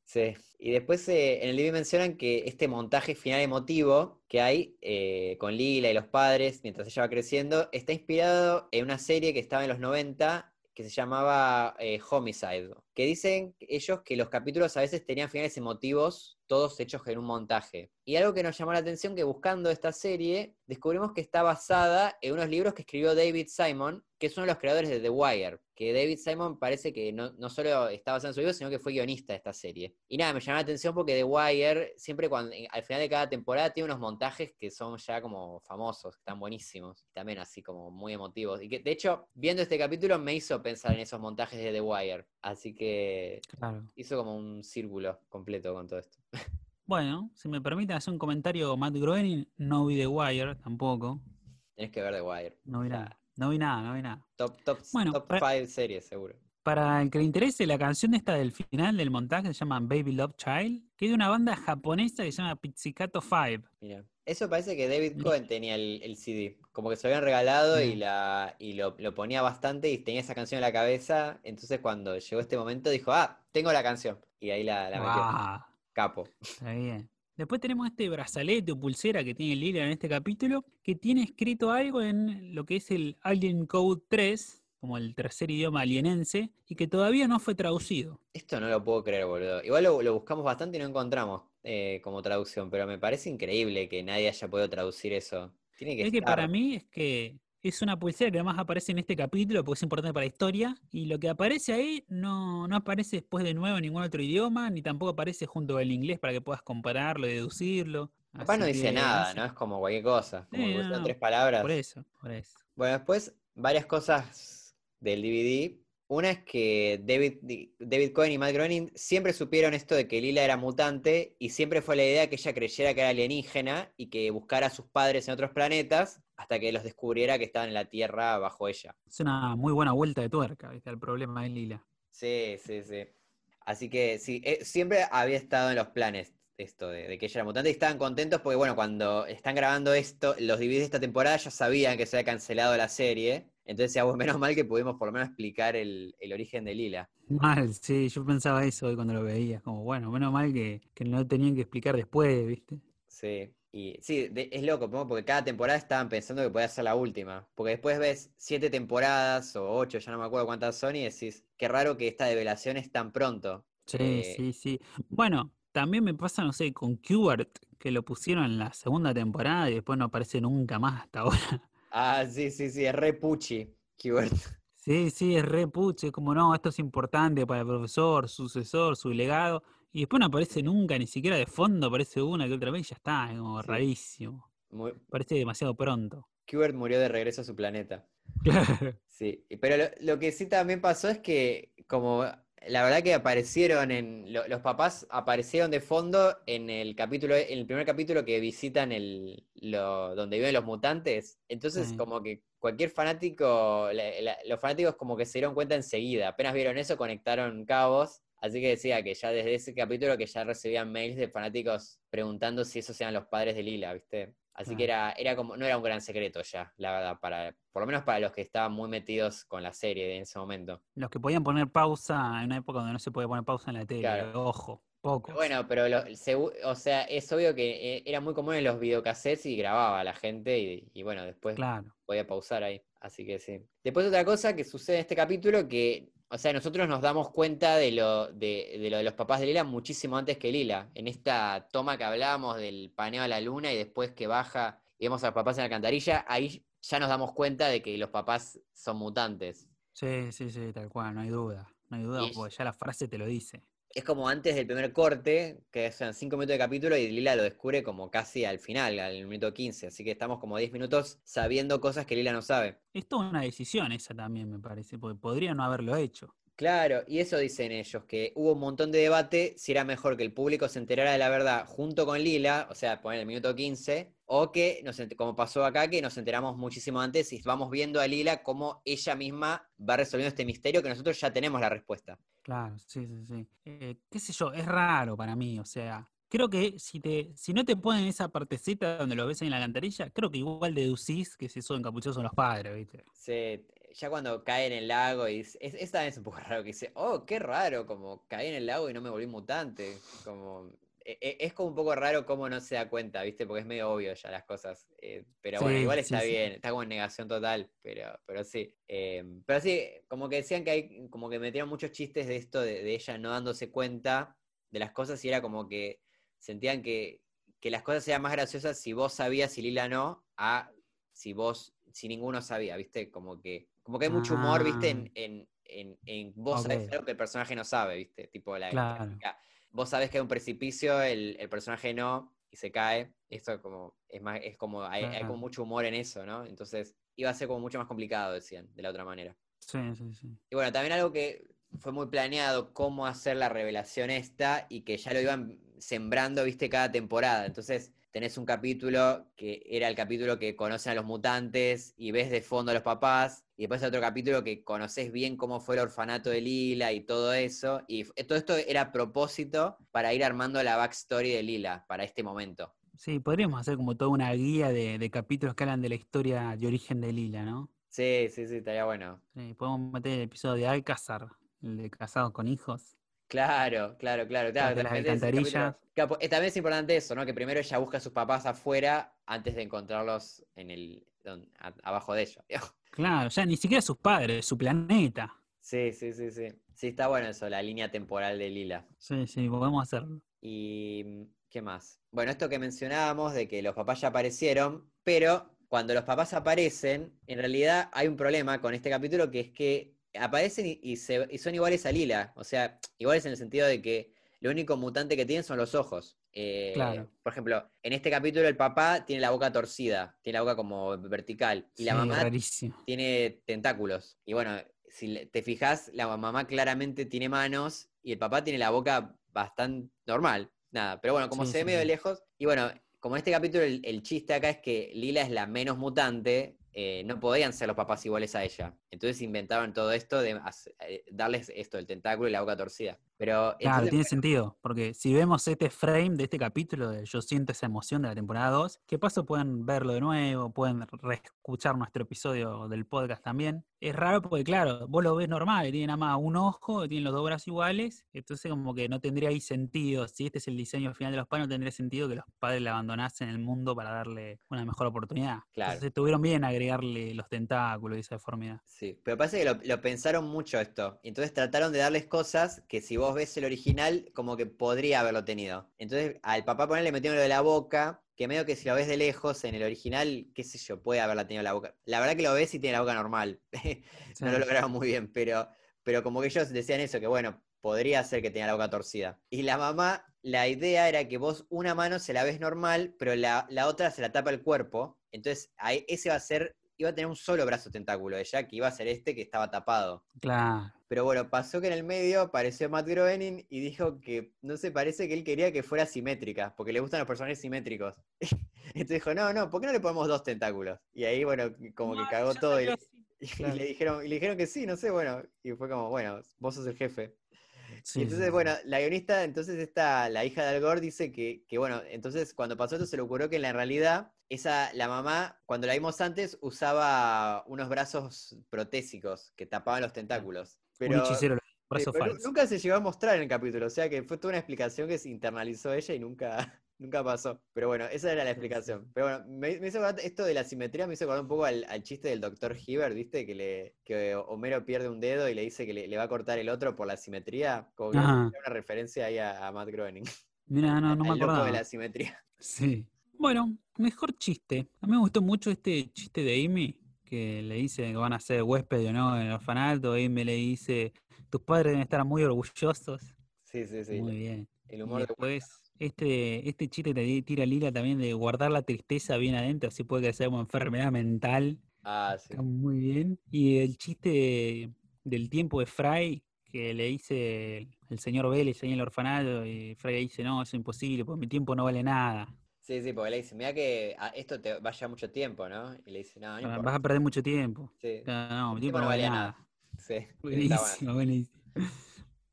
Sí, y después eh, en el libro mencionan que este montaje final emotivo que hay eh, con Lila y los padres mientras ella va creciendo está inspirado en una serie que estaba en los 90 que se llamaba eh, Homicide, que dicen ellos que los capítulos a veces tenían finales emotivos, todos hechos en un montaje. Y algo que nos llamó la atención que buscando esta serie descubrimos que está basada en unos libros que escribió David Simon, que es uno de los creadores de The Wire, que David Simon parece que no, no solo está basado en su libro, sino que fue guionista de esta serie. Y nada, me llamó la atención porque The Wire siempre cuando, en- al final de cada temporada tiene unos montajes que son ya como famosos, que están buenísimos, también así como muy emotivos. Y que de hecho, viendo este capítulo me hizo pensar en esos montajes de The Wire, así que Claro. hizo como un círculo completo con todo esto. <laughs> Bueno, si me permiten hacer un comentario, Matt Groening, no vi The Wire tampoco. Tenés que ver The Wire. No vi O sea, nada. No vi nada, no vi nada. Top, top, Bueno, top para- five series, seguro. Para el que le interese, la canción esta del final del montaje se llama Baby Love Child, que es de una banda japonesa que se llama Pizzicato 5. Mira, eso parece que David Cohen tenía el, el CD, como que se lo habían regalado y, Bien. la, y lo, lo ponía bastante y tenía esa canción en la cabeza, entonces cuando llegó este momento dijo, ah, tengo la canción, y ahí la, la metió, capo. está bien. Después tenemos este brazalete o pulsera que tiene Lila en este capítulo, que tiene escrito algo en lo que es el Alien Code 3, como el tercer idioma alienense, y que todavía no fue traducido. Esto no lo puedo creer, boludo. Igual lo, lo buscamos bastante y no encontramos eh, como traducción, pero me parece increíble que nadie haya podido traducir eso. Tiene que Es que para mí es que es una pulsera que además aparece en este capítulo porque es importante para la historia. Y lo que aparece ahí no, no aparece después de nuevo en ningún otro idioma, ni tampoco aparece junto al inglés para que puedas compararlo y deducirlo. Capaz no dice que, nada, ¿no? Es como cualquier cosa, como no, tres palabras. Por eso, por eso. Bueno, después varias cosas del DVD. Una es que David, David Cohen y Matt Groening siempre supieron esto de que Lila era mutante y siempre fue la idea que ella creyera que era alienígena y que buscara a sus padres en otros planetas hasta que los descubriera que estaban en la Tierra bajo ella. Es una muy buena vuelta de tuerca, ¿viste? El problema de Lila. Sí, sí, sí. Así que sí, eh, siempre había estado en los planes esto de, de que ella era mutante y estaban contentos porque, bueno, cuando están grabando esto, los DVDs de esta temporada ya sabían que se había cancelado la serie. Entonces, ya, bueno, menos mal que pudimos por lo menos explicar el, el origen de Lila. Mal, sí, yo pensaba eso hoy cuando lo veía. Como, bueno, menos mal que, que no tenían que explicar después, ¿viste? Sí. Y sí, de- es loco, ¿no? porque cada temporada estaban pensando que podía ser la última. Porque después ves siete temporadas o ocho, ya no me acuerdo cuántas son, y decís, qué raro que esta develación es tan pronto. Sí, Eh, sí, sí. Bueno, también me pasa, no sé, con Qbert, que lo pusieron en la segunda temporada y después no aparece nunca más hasta ahora. <laughs> Ah, sí, sí, sí, es re puchi, Qbert. <laughs> Sí, sí, es re puche, como no, esto es importante para el profesor, sucesor, su legado, y después no aparece nunca, ni siquiera de fondo aparece una que otra vez y ya está, es como Sí. rarísimo. Muy, Parece demasiado pronto. Qbert murió de regreso a su planeta. Sí, pero lo, lo que sí también pasó es que, como la verdad que aparecieron en. lo- los papás aparecieron de fondo en el capítulo, en el primer capítulo que visitan el lo, donde viven los mutantes. Entonces, Sí. como que cualquier fanático, la- la- los fanáticos como que se dieron cuenta enseguida. Apenas vieron eso, conectaron cabos. Así que decía que ya desde ese capítulo que ya recibían mails de fanáticos preguntando si esos eran los padres de Lila, ¿viste? Así que era, era como, no era un gran secreto ya, la verdad, para, por lo menos para los que estaban muy metidos con la serie en ese momento. Los que podían poner pausa en una época donde no se podía poner pausa en la tele, Claro. ojo. Pocos. Bueno, pero lo- segu- o sea, es obvio que eh, era muy común en los videocassettes y grababa a la gente y, y bueno, después Claro. podía pausar ahí. Así que sí. Después otra cosa que sucede en este capítulo que, o sea, nosotros nos damos cuenta de lo de, de lo de los papás de Lila muchísimo antes que Lila. En esta toma que hablábamos del paneo a la luna y después que baja y vemos a los papás en la alcantarilla, ahí ya nos damos cuenta de que los papás son mutantes. Sí, sí, sí, tal cual, no hay duda. No hay duda, Y porque ya la frase te lo dice. Es como antes del primer corte, que son cinco minutos de capítulo, y Lila lo descubre como casi al final, al minuto 15. Así que estamos como 10 minutos sabiendo cosas que Lila no sabe. Es toda una decisión esa también, me parece, porque podría no haberlo hecho. Claro, y eso dicen ellos, que hubo un montón de debate si era mejor que el público se enterara de la verdad junto con Lila, o sea, poner el minuto 15, o que, nos como pasó acá, que nos enteramos muchísimo antes y vamos viendo a Lila cómo ella misma va resolviendo este misterio que nosotros ya tenemos la respuesta. Claro, sí, sí, sí. Eh, qué sé yo, es raro para mí, o sea, creo que si te, si no te ponen esa partecita donde lo ves en la alcantarilla, creo que igual deducís que si son encapuchados son los padres, ¿viste? Se, ya cuando cae en el lago, y es, es- esta vez es un poco <laughs> raro que dice, oh, qué raro, como caí en el lago y no me volví mutante. Como, e- e- es como un poco raro cómo no se da cuenta, ¿viste? Porque es medio obvio ya las cosas. eh, pero bueno, igual está sí. bien, está como en negación total, pero, pero sí. eh, pero sí, como que decían que hay, como que metieron muchos chistes de esto, de, de ella no dándose cuenta de las cosas y era como que sentían que, que las cosas eran más graciosas si vos sabías y Lila no, a si vos, si ninguno sabía, ¿viste? Como que, como que hay mucho humor, ¿viste? En, Ah. en, en, en vos sabés Ok. algo que el personaje no sabe, ¿viste? Tipo la Claro. Vos sabés que hay un precipicio, el, el personaje no, y se cae. Esto como, es más, es como, hay, hay como mucho humor en eso, ¿no? Entonces, iba a ser como mucho más complicado, decían, de la otra manera. Sí, sí, sí. Y bueno, también algo que fue muy planeado, cómo hacer la revelación esta y que ya lo iban sembrando, viste, cada temporada. Entonces, tenés un capítulo que era el capítulo que conocen a los mutantes y ves de fondo a los papás. Y después hay otro capítulo que conoces bien cómo fue el orfanato de Lila y todo eso. Y todo esto era a propósito para ir armando la backstory de Lila para este momento. Sí, podríamos hacer como toda una guía de, de capítulos que hablan de la historia de origen de Lila, ¿no? Sí, sí, sí, estaría bueno. Sí, podemos meter el episodio de Alcázar, el de casados con hijos. Claro, claro, claro, claro. de las alcantarillas. Claro, eh, también es importante eso, ¿no? Que primero ella busca a sus papás afuera antes de encontrarlos en el don- a- abajo de ellos. <laughs> Claro, ya ni siquiera sus padres, su planeta. Sí, sí, sí, sí. Sí, está bueno eso, la línea temporal de Lila. Sí, sí, podemos hacerlo. Y ¿qué más? Bueno, esto que mencionábamos de que los papás ya aparecieron, pero cuando los papás aparecen, en realidad hay un problema con este capítulo que es que aparecen y, y se- y son iguales a Lila. O sea, iguales en el sentido de que lo único mutante que tienen son los ojos. Eh, Claro. Por ejemplo, en este capítulo el papá tiene la boca torcida, tiene la boca como vertical, y la mamá rarísimo. tiene tentáculos. Y bueno, si te fijas, la mamá claramente tiene manos y el papá tiene la boca bastante normal. Nada, pero bueno, como Sí, se ve sí, medio lejos. Y bueno, como en este capítulo el, el chiste acá es que Lila es la menos mutante, eh, no podían ser los papás iguales a ella. Entonces inventaron todo esto de eh, darles esto, el tentáculo y la boca torcida. Pero Claro, tiene sentido, porque si vemos este frame de este capítulo de Yo siento esa emoción de la temporada 2, que paso pueden verlo de nuevo, pueden reescuchar nuestro episodio del podcast también. Es raro porque, claro, vos lo ves normal, tiene nada más un ojo, tienen los dos brazos iguales, entonces como que no tendría ahí sentido, si este es el diseño final de los padres, no tendría sentido que los padres la abandonasen en el mundo para darle una mejor oportunidad. Claro. Entonces estuvieron bien agregarle los tentáculos y esa deformidad. Sí, pero parece que lo, lo pensaron mucho esto. Entonces trataron de darles cosas que si vos ves el original, como que podría haberlo tenido. Entonces al papá ponerle le metieron lo de la boca, que medio que si lo ves de lejos en el original, qué sé yo, puede haberla tenido la boca. La verdad que lo ves y tiene la boca normal. <laughs> No lo lograron muy bien, pero, pero como que ellos decían eso, que bueno, podría ser que tenía la boca torcida. Y la mamá, la idea era que vos una mano se la ves normal, pero la, la otra se la tapa el cuerpo. Entonces ahí, ese va a ser, iba a tener un solo brazo tentáculo ella, que iba a ser este que estaba tapado. Claro. Pero bueno, pasó que en el medio apareció Matt Groening y dijo que, no sé, parece que él quería que fuera simétrica, porque le gustan los personajes simétricos. <laughs> Entonces dijo, no, no, ¿por qué no le ponemos dos tentáculos? Y ahí, bueno, como que cagó todo y, <laughs> le dijeron, y le dijeron que sí, no sé, bueno, y fue como, bueno, vos sos el jefe. Sí, y entonces, sí. bueno, la guionista, entonces esta, la hija de Al Gore dice que, que, bueno, entonces cuando pasó esto se le ocurrió que en la realidad, esa, la mamá, cuando la vimos antes, usaba unos brazos protésicos que tapaban los tentáculos. Un Pero, hechicero. brazo pero nu- falso. nunca se llegó a mostrar en el capítulo, o sea que fue toda una explicación que se internalizó ella y nunca, <laughs> nunca pasó. Pero bueno, esa era la explicación. Pero bueno, me, me hizo acordar- esto de la simetría me hizo acordar un poco al, al chiste del doctor Hibbert, ¿viste? Que, le, que Homero pierde un dedo y le dice que le, le va a cortar el otro por la simetría. Como que una referencia ahí a, a Matt Groening. Mira, no, <laughs> no me de la simetría. Sí. Bueno, mejor chiste. A mí me gustó mucho este chiste de Amy, que le dice que van a ser huéspedes o no en el orfanato. Amy le dice, tus padres deben estar muy orgullosos. Sí, sí, sí. Muy bien. El Y humor de después, este, este chiste te tira Lila también de guardar la tristeza bien adentro, así puede que sea como enfermedad mental. Ah, sí. Está muy bien. Y el chiste de- del tiempo de Fry, que le dice el, el señor Vélez ahí en el orfanato, y Fry le dice, no, es imposible, porque mi tiempo no vale nada. Sí, sí, porque le dice, mira que a esto te va a llevar mucho tiempo, ¿no? Y le dice, no, no Ah, importa. Vas a perder mucho tiempo. Sí, No, no, mi tiempo no vale nada. Sí, <laughs> <laughs> está bueno. Buenísimo, buenísimo.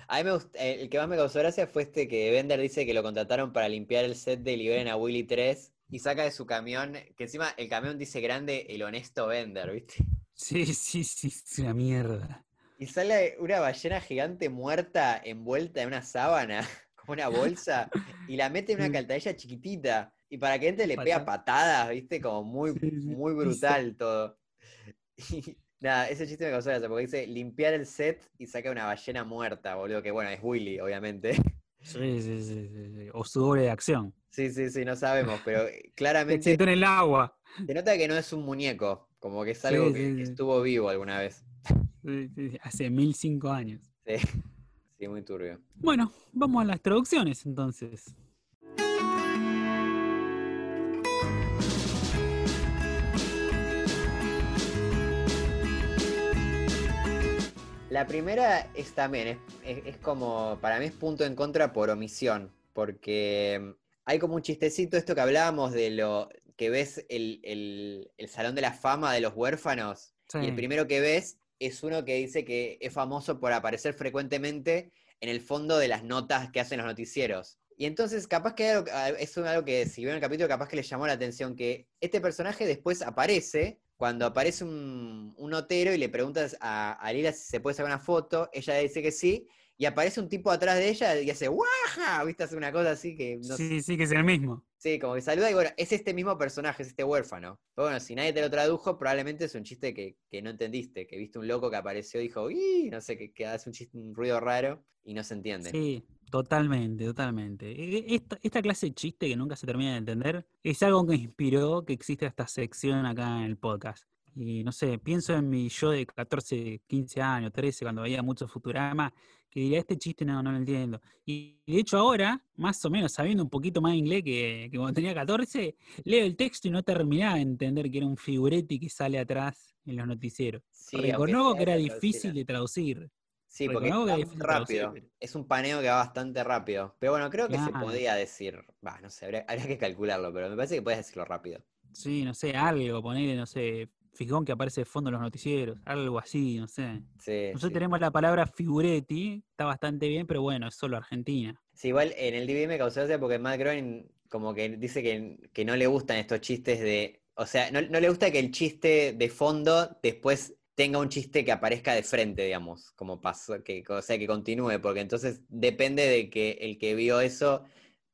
A mí me gust- eh, el que más me causó gracia fue este que Bender dice que lo contrataron para limpiar el set de Liberen a Willy 3 y saca de su camión, que encima el camión dice grande el honesto Bender, ¿viste? Sí, sí, sí, es una mierda. Y sale una ballena gigante muerta envuelta en una sábana, <laughs> como una bolsa, y la mete en una Sí. caltadilla chiquitita. Y para que entre le pega Pata- patadas, ¿viste? Como muy, Sí, muy se- brutal todo. <laughs> Y nada, ese chiste me causó gracia porque dice limpiar el set y saca una ballena muerta, boludo. Que bueno, es Willy, obviamente. <laughs> Sí, sí, sí, sí, sí. O su doble de acción. Sí, sí, sí, no sabemos, pero eh, <laughs> Se claramente sentó en el agua. se nota que no es un muñeco, como que es algo Sí, que sí, sí. estuvo vivo alguna vez. Sí, sí, sí, Hace mil cinco años. Sí, sí, muy turbio. Bueno, vamos a las traducciones entonces. La primera es también, es, es- es como, para mí es punto en contra por omisión, porque mm, hay como un chistecito, esto que hablábamos de lo que ves el, el- el Salón de la Fama de los huérfanos, y el primero que ves es uno que dice que es famoso por aparecer frecuentemente en el fondo de las notas que hacen los noticieros. Y entonces, capaz que algo- ah, es algo que, si vieron el capítulo, capaz que les llamó la atención, que este personaje después aparece, cuando aparece un, un notero y le preguntas a, a Lila si se puede sacar una foto, ella dice que sí, y aparece un tipo atrás de ella y hace ¡guaja! ¿Viste? Hace una cosa así que no sé. Sí, sí, que es el mismo. Sí, como que saluda y bueno, es este mismo personaje, es este huérfano. Pero bueno, si nadie te lo tradujo, probablemente es un chiste que, que no entendiste, que viste un loco que apareció y dijo, ¡y! No sé, que, que hace un chiste, un ruido raro y no se entiende. Sí, totalmente, totalmente. E- Esta, esta clase de chiste que nunca se termina de entender es algo que inspiró que exista esta sección acá en el podcast. Y no sé, pienso en mi yo de 14, 15 años, 13, cuando veía mucho Futurama, que diría, este chiste no, no lo entiendo. Y de hecho ahora, más o menos sabiendo un poquito más inglés que, que cuando tenía 14, leo el texto y no terminaba de entender que era un figuretti que sale atrás en los noticieros. Sí, Reconozco que era difícil de traducir. Sí, porque es rápido. Es un paneo que va bastante rápido. Pero bueno, creo que se podía decir. Va, no sé, habría, habría que calcularlo, pero me parece que puedes decirlo rápido. Sí, no sé, algo, ponerle, no sé, fijón que aparece de fondo en los noticieros, algo así, no sé. Sí, Nosotros sí. tenemos la palabra figuretti, está bastante bien, pero bueno, es solo Argentina. Sí, igual en el DVD me causó gracia porque Matt Groening como que dice que, que no le gustan estos chistes de... O sea, no, no le gusta que el chiste de fondo después tenga un chiste que aparezca de frente, digamos, como pasó, que, o sea, que continúe, porque entonces depende de que el que vio eso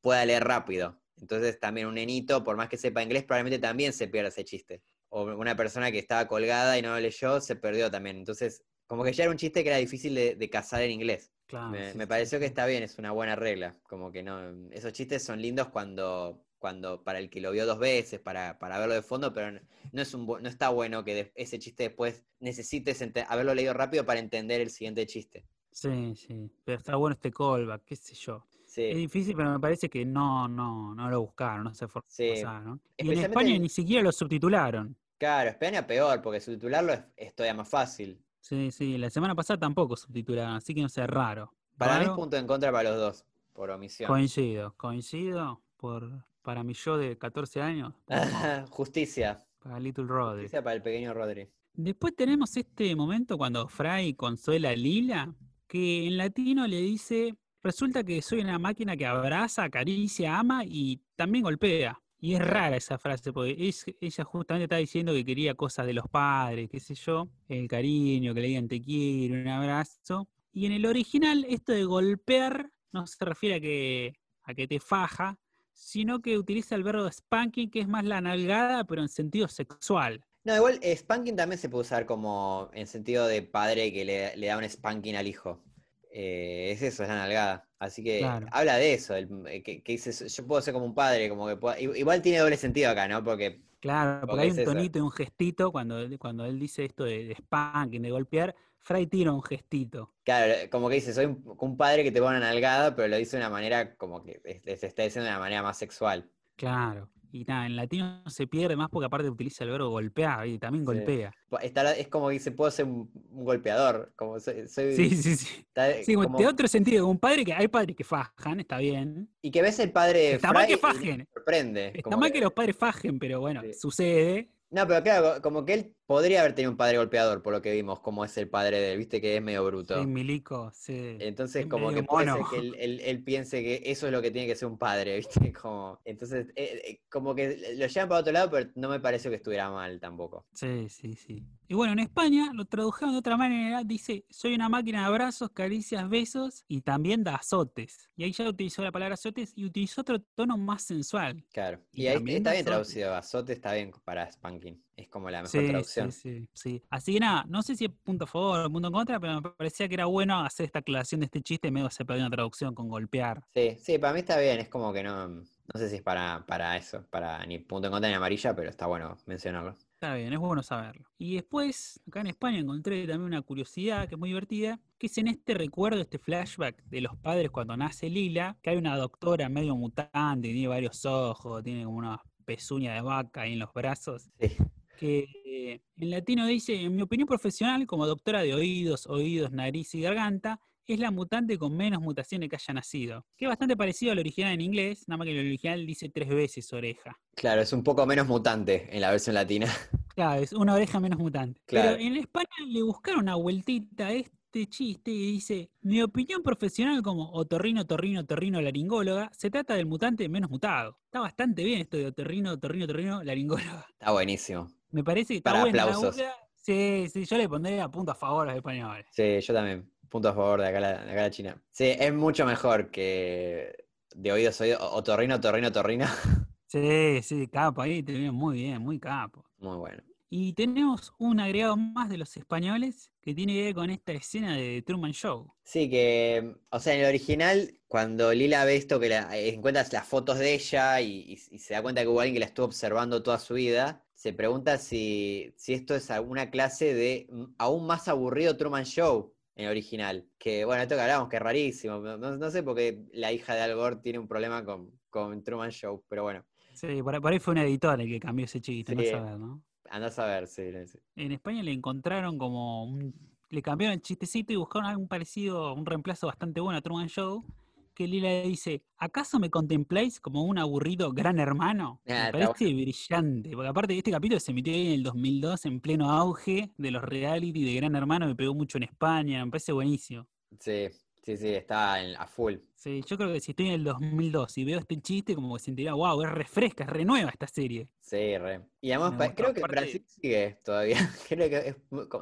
pueda leer rápido. Entonces también un nenito, por más que sepa inglés, probablemente también se pierda ese chiste. O una persona que estaba colgada y no lo leyó, se perdió también. Entonces, como que ya era un chiste que era difícil de, de cazar en inglés. Claro. Me, sí, me sí, pareció que está bien, es una buena regla. Como que no. Esos chistes son lindos cuando, cuando para el que lo vio dos veces, para, para verlo de fondo, pero no, no es un no está bueno que de- ese chiste después necesites haberlo leído rápido para entender el siguiente chiste. Sí, sí, pero está bueno este callback, qué sé yo. Es difícil, pero me parece que no, no, no lo buscaron, no se Sí. forzaron. Y en España ni siquiera lo subtitularon. Claro, España peor, porque subtitularlo es, es todavía más fácil. Sí, sí, la semana pasada tampoco subtitularon, así que no sé, raro. Para mí es punto en contra para los dos, por omisión. Coincido, coincido por, para mi yo de 14 años, <laughs> Justicia. para Little Rodri. Justicia para el pequeño Rodri. Después tenemos este momento cuando Fry consuela a Lila, que en latino le dice, resulta que soy una máquina que abraza, acaricia, ama y también golpea. Y es rara esa frase, porque ella justamente está diciendo que quería cosas de los padres, qué sé yo, el cariño, que le digan te quiero, un abrazo. Y en el original, esto de golpear no se refiere a que, a que te faja, sino que utiliza el verbo spanking, que es más la nalgada, pero en sentido sexual. No, igual eh, spanking también se puede usar como en sentido de padre que le, le da un spanking al hijo. Eh, es eso, es la nalgada. Así que Claro. habla de eso, el- eh, que, que dice, yo puedo ser como un padre, como que puedo- igual tiene doble sentido acá, ¿no? Porque, Claro, Porque porque hay un tonito y un gestito cuando, él- cuando él dice esto de, de spanking, de golpear, Fry tira un gestito. claro, como que dice, soy un, un padre que te pone una nalgada, pero lo dice de una manera como que se está diciendo de una manera más sexual. Claro. Y nada, en latino se pierde más porque aparte utiliza el verbo golpear y también Sí. golpea. Está la- es como que dice, puedo ser un, un golpeador, como soy, soy- Sí, sí, sí. está Sí, como otro sentido, un padre que hay padres que fajan, está bien. y que ves el padre Está mal que fajen. sorprende. Está como mal que- que los padres fajen, pero bueno, Sí. sucede. No, pero claro, como que él podría haber tenido un padre golpeador, por lo que vimos, como es el padre de él, viste que es medio bruto. Sí, Milico, sí. Entonces, es como que puede mono. ser que <laughs> él, él- él piense que eso es lo que tiene que ser un padre, <laughs> ¿viste? Como, entonces, eh, como que lo llevan para otro lado, pero no me pareció que estuviera mal tampoco. Sí, sí, sí. Y bueno, en España lo tradujeron de otra manera. Dice, soy una máquina de abrazos, caricias, besos y también de azotes. Y ahí ya utilizó la palabra azotes y utilizó otro tono más sensual. Claro. Y Y, ahí está bien traducido. Azote está bien para spanking. Es como la mejor Sí, traducción. sí, sí, sí. Así que nada, no sé si es punto a favor o punto en contra, pero me parecía que era bueno hacer esta aclaración de este chiste, medio se perdió una traducción con golpear. Sí, sí, para mí está bien. Es como que no. No sé si es para, para eso, para ni punto en contra ni amarilla, pero está bueno mencionarlo. Está bien, es bueno saberlo. Y después, acá en España encontré también una curiosidad que es muy divertida, que es en este recuerdo, este flashback de los padres cuando nace Lila, que hay una doctora medio mutante, tiene varios ojos, tiene como una pezuña de vaca ahí en los brazos, Sí. Eh, en latino dice, en mi opinión profesional, como doctora de oídos, oídos, nariz y garganta, es la mutante con menos mutaciones que haya nacido. Que es bastante parecido al original en inglés, nada más que el original dice tres veces oreja. Claro, es un poco menos mutante en la versión latina. <laughs> Claro, es una oreja menos mutante. Claro. Pero en España le buscaron una vueltita a este chiste y dice, mi opinión profesional como otorrino, torrino, torrino, laringóloga, se trata del mutante menos mutado. Está bastante bien esto de otorrino, torrino, torrino, laringóloga. Está buenísimo. Me parece que está Para buena aplausos. Sí, sí, yo le pondría punto a favor a los españoles. Sí, yo también. Punto a favor de acá, la, de acá la China. Sí, es mucho mejor que de oídos a oídos. Otorrino, torrino, torrino. <laughs> Sí, sí, capo, ahí te viene muy bien, muy capo. Muy bueno. Y tenemos un agregado más de los españoles que tiene que ver con esta escena de Truman Show. Sí, que, o sea, en el original, cuando Lila ve esto, que la, eh, encuentra las fotos de ella y, y- y se da cuenta que hubo alguien que la estuvo observando toda su vida, se pregunta si, si esto es alguna clase de aún más aburrido Truman Show en el original. Que, bueno, esto que hablábamos, que es rarísimo. No, no- no sé por qué la hija de Al Gore tiene un problema con, con Truman Show, pero bueno, Sí, por, ahí fue un editor el que cambió ese chiste, no Sí. saber, ¿no? Andás a ver, sí, sí. En España le encontraron como un- le cambiaron el chistecito y buscaron algo parecido, un reemplazo bastante bueno a Truman Show, que Lila le dice, ¿acaso me contempláis como un aburrido gran hermano? Ah, me parece brillante, porque aparte este capítulo se emitió en el 2002 en pleno auge de los reality de Gran Hermano, me pegó mucho en España, me parece buenísimo. Sí, sí, sí, está en- a full. Sí, yo creo que si estoy en el 2002 y veo este chiste, como que sentiría, wow, es refresca, es renueva esta serie. Sí, re. Y además, creo que aparte- Brasil sigue todavía. <laughs> Creo que es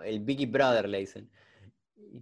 el Biggie Brother, le dicen.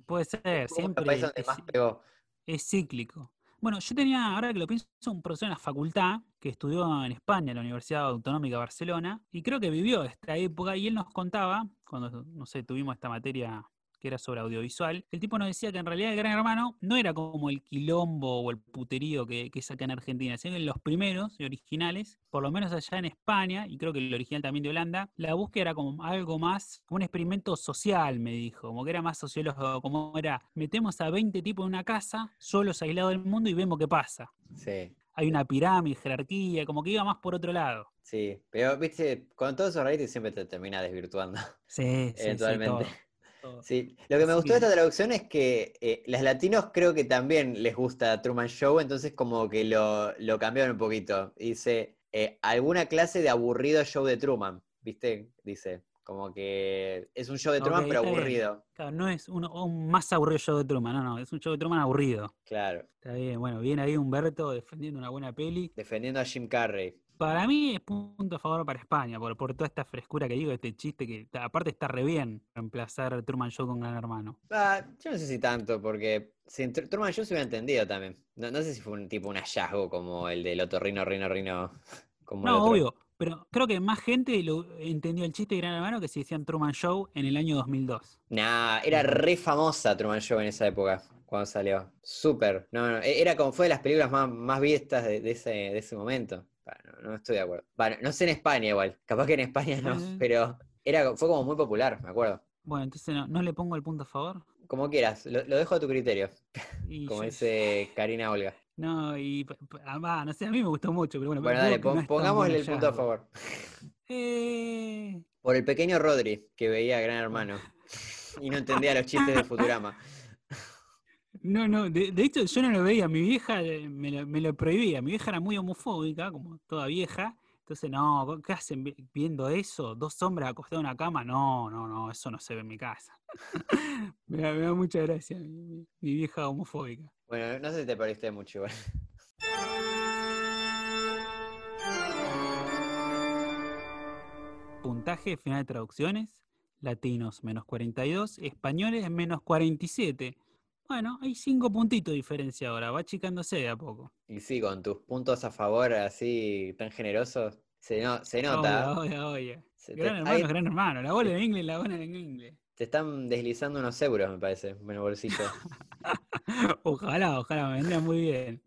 Puede ser, siempre país donde es- más pegó. es cíclico. Bueno, yo tenía, ahora que lo pienso, un profesor en la facultad que estudió en España, en la Universidad Autonómica de Barcelona, y creo que vivió esta época, y él nos contaba, cuando, no sé, tuvimos esta materia que era sobre audiovisual, el tipo nos decía que en realidad el Gran Hermano no era como el quilombo o el puterío que, que es acá en Argentina, sino que los primeros y originales, por lo menos allá en España, y creo que el original también de Holanda, la búsqueda era como algo más, como un experimento social, me dijo, como que era más sociólogo, como era, metemos a 20 tipos en una casa, solos aislados del mundo y vemos qué pasa. Sí, Hay una pirámide, jerarquía, como que iba más por otro lado. sí. Pero, viste, con todos esos realities siempre te termina desvirtuando. Sí, sí, sí, Eventualmente. todo, todo. Sí, lo que me gustó de esta traducción es que eh, los latinos creo que también les gusta Truman Show, entonces como que lo, lo cambiaron un poquito. Dice, eh, alguna clase de aburrido show de Truman, ¿viste? Dice, como que es un show de Truman pero aburrido. Claro, no es un más aburrido show de Truman, no, no, es un show de Truman aburrido. Claro, Está bien, bueno, viene ahí Humberto defendiendo una buena peli. defendiendo a Jim Carrey. Para mí es punto a favor para España, por, por toda esta frescura que digo, este chiste que aparte está re bien reemplazar Truman Show con Gran Hermano. Ah, yo no sé si tanto, porque Truman Show se hubiera entendido también. No, no sé si fue un tipo un hallazgo como el del otorrino, rino, rino. <laughs> Como No, obvio, pero creo que más gente lo entendió el chiste de Gran Hermano que si decían Truman Show en el año 2002. Nah, era re famosa Truman Show en esa época, cuando salió. Súper. No, no, e- era como fue de las películas más, más vistas de, de ese, de ese momento. No, no estoy de acuerdo. Bueno, no sé en España igual. Capaz que en España no, Eh. pero era, fue como muy popular, me acuerdo. Bueno, entonces no, no le pongo el punto a favor. Como quieras, lo, lo dejo a tu criterio, Y <laughs> como yo- dice Karina Olga. No, y p- ah, no sé, a mí me gustó mucho, pero bueno, Bueno, dale, pon- no pongámosle el punto a favor. Eh, Por el pequeño Rodri, que veía a Gran Hermano <laughs> y no entendía los chistes de Futurama. No, no, de, de hecho yo no lo veía, mi vieja eh, me lo, me lo prohibía, mi vieja era muy homofóbica, como toda vieja, entonces no, ¿qué hacen vi- viendo eso? ¿Dos hombres acostados en una cama? No, no, no, eso no se ve en mi casa. <laughs> me, da, me da mucha gracia mi, vieja homofóbica. Bueno, no sé si te perdiste mucho igual. <laughs> Puntaje final de traducciones, latinos menos 42, españoles menos 47. Bueno, hay cinco puntitos de diferencia ahora, va achicándose de a poco. Y sí, con tus puntos a favor así tan generosos, se, no- se nota. Se te, Gran hermano, gran hermano. La bola en inglés, la bola en inglés. te están deslizando unos euros, me parece, en el bolsillo. <laughs> Ojalá, ojalá, me vendrían muy bien.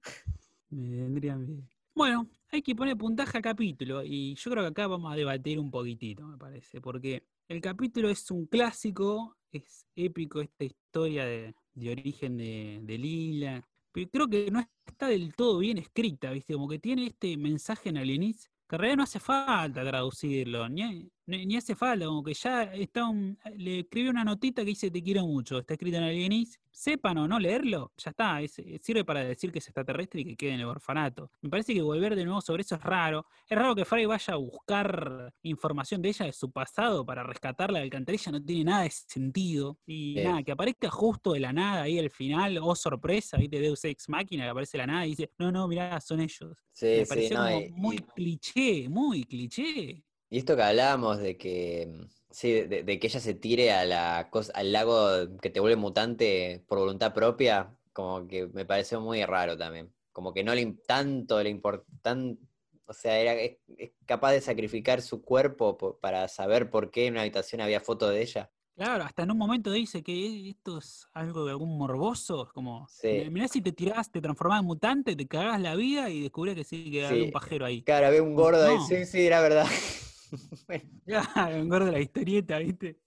Me vendrían bien. Bueno, hay que poner puntaje al capítulo y yo creo que acá vamos a debatir un poquitito, me parece, porque el capítulo es un clásico, es épico esta historia de, de origen de, de Lila, pero creo que no está del todo bien escrita, ¿viste? Como que tiene este mensaje en Alienist que en realidad no hace falta traducirlo, ni, ni, ni hace falta, como que ya está un- le escribe una notita que dice te quiero mucho, está escrita en Alienist, sepan o no leerlo, ya está, es- sirve para decir que es extraterrestre y que quede en el orfanato. Me parece que volver de nuevo sobre eso es raro, es raro que Fry vaya a buscar información de ella de su pasado para rescatarla de alcantarilla, no tiene nada de sentido, y nada, que aparezca justo de la nada ahí al final, oh sorpresa, ¿viste? Deus Ex Máquina, que aparece de la nada y dice, no, no, mirá, son ellos. Sí, Me sí, pareció no, como y- muy y- cliché, muy cliché. Y esto que hablábamos de que, mm, sí, de, de que ella se tire a la cosa, al lago que te vuelve mutante por voluntad propia, como que me pareció muy raro también. Como que no le tanto le importan, o sea, era es, es capaz de sacrificar su cuerpo po- para saber por qué en una habitación había foto de ella. Claro, hasta en un momento dice que esto es algo de algún morboso, es como, Sí. "Mi- mirá si te tirás, te transformás en mutante, te cagás la vida y descubrís que sí, que había Sí. un pajero ahí. Claro, había un gordo ahí, sí, sí, era verdad. <laughs> <laughs> Un gordo de la historieta, ¿viste?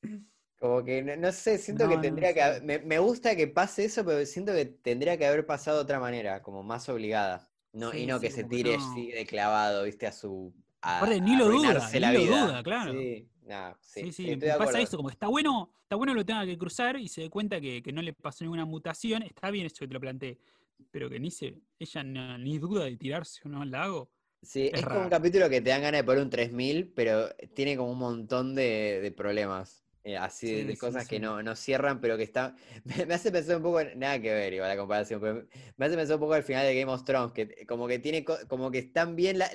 Como que, no, no sé, siento No, que no, tendría que... Me, me gusta que pase eso, pero siento que tendría que haber pasado de otra manera, como más obligada. No, y no sí, que se tire así de clavado, viste, a su... A, Aparte, ni lo duda, ni lo duda, claro. Sí, nah, sí, Sí, pasa eso, como que está bueno, está bueno lo tenga que cruzar y se dé cuenta que, que no le pasó ninguna mutación, está bien eso que te lo planteé, pero que ni se, ella ni duda de tirarse o no al lago. Sí, es es como un capítulo que te dan ganas de poner un 3000, pero tiene como un montón de, de problemas. eh, así de, Sí, de sí, cosas que sí. no, no cierran, pero que están. <laughs> Me, me hace pensar un poco, en- nada que ver igual la comparación, pero me hace pensar un poco al final de Game of Thrones, que como que tiene co- como que están bien, la-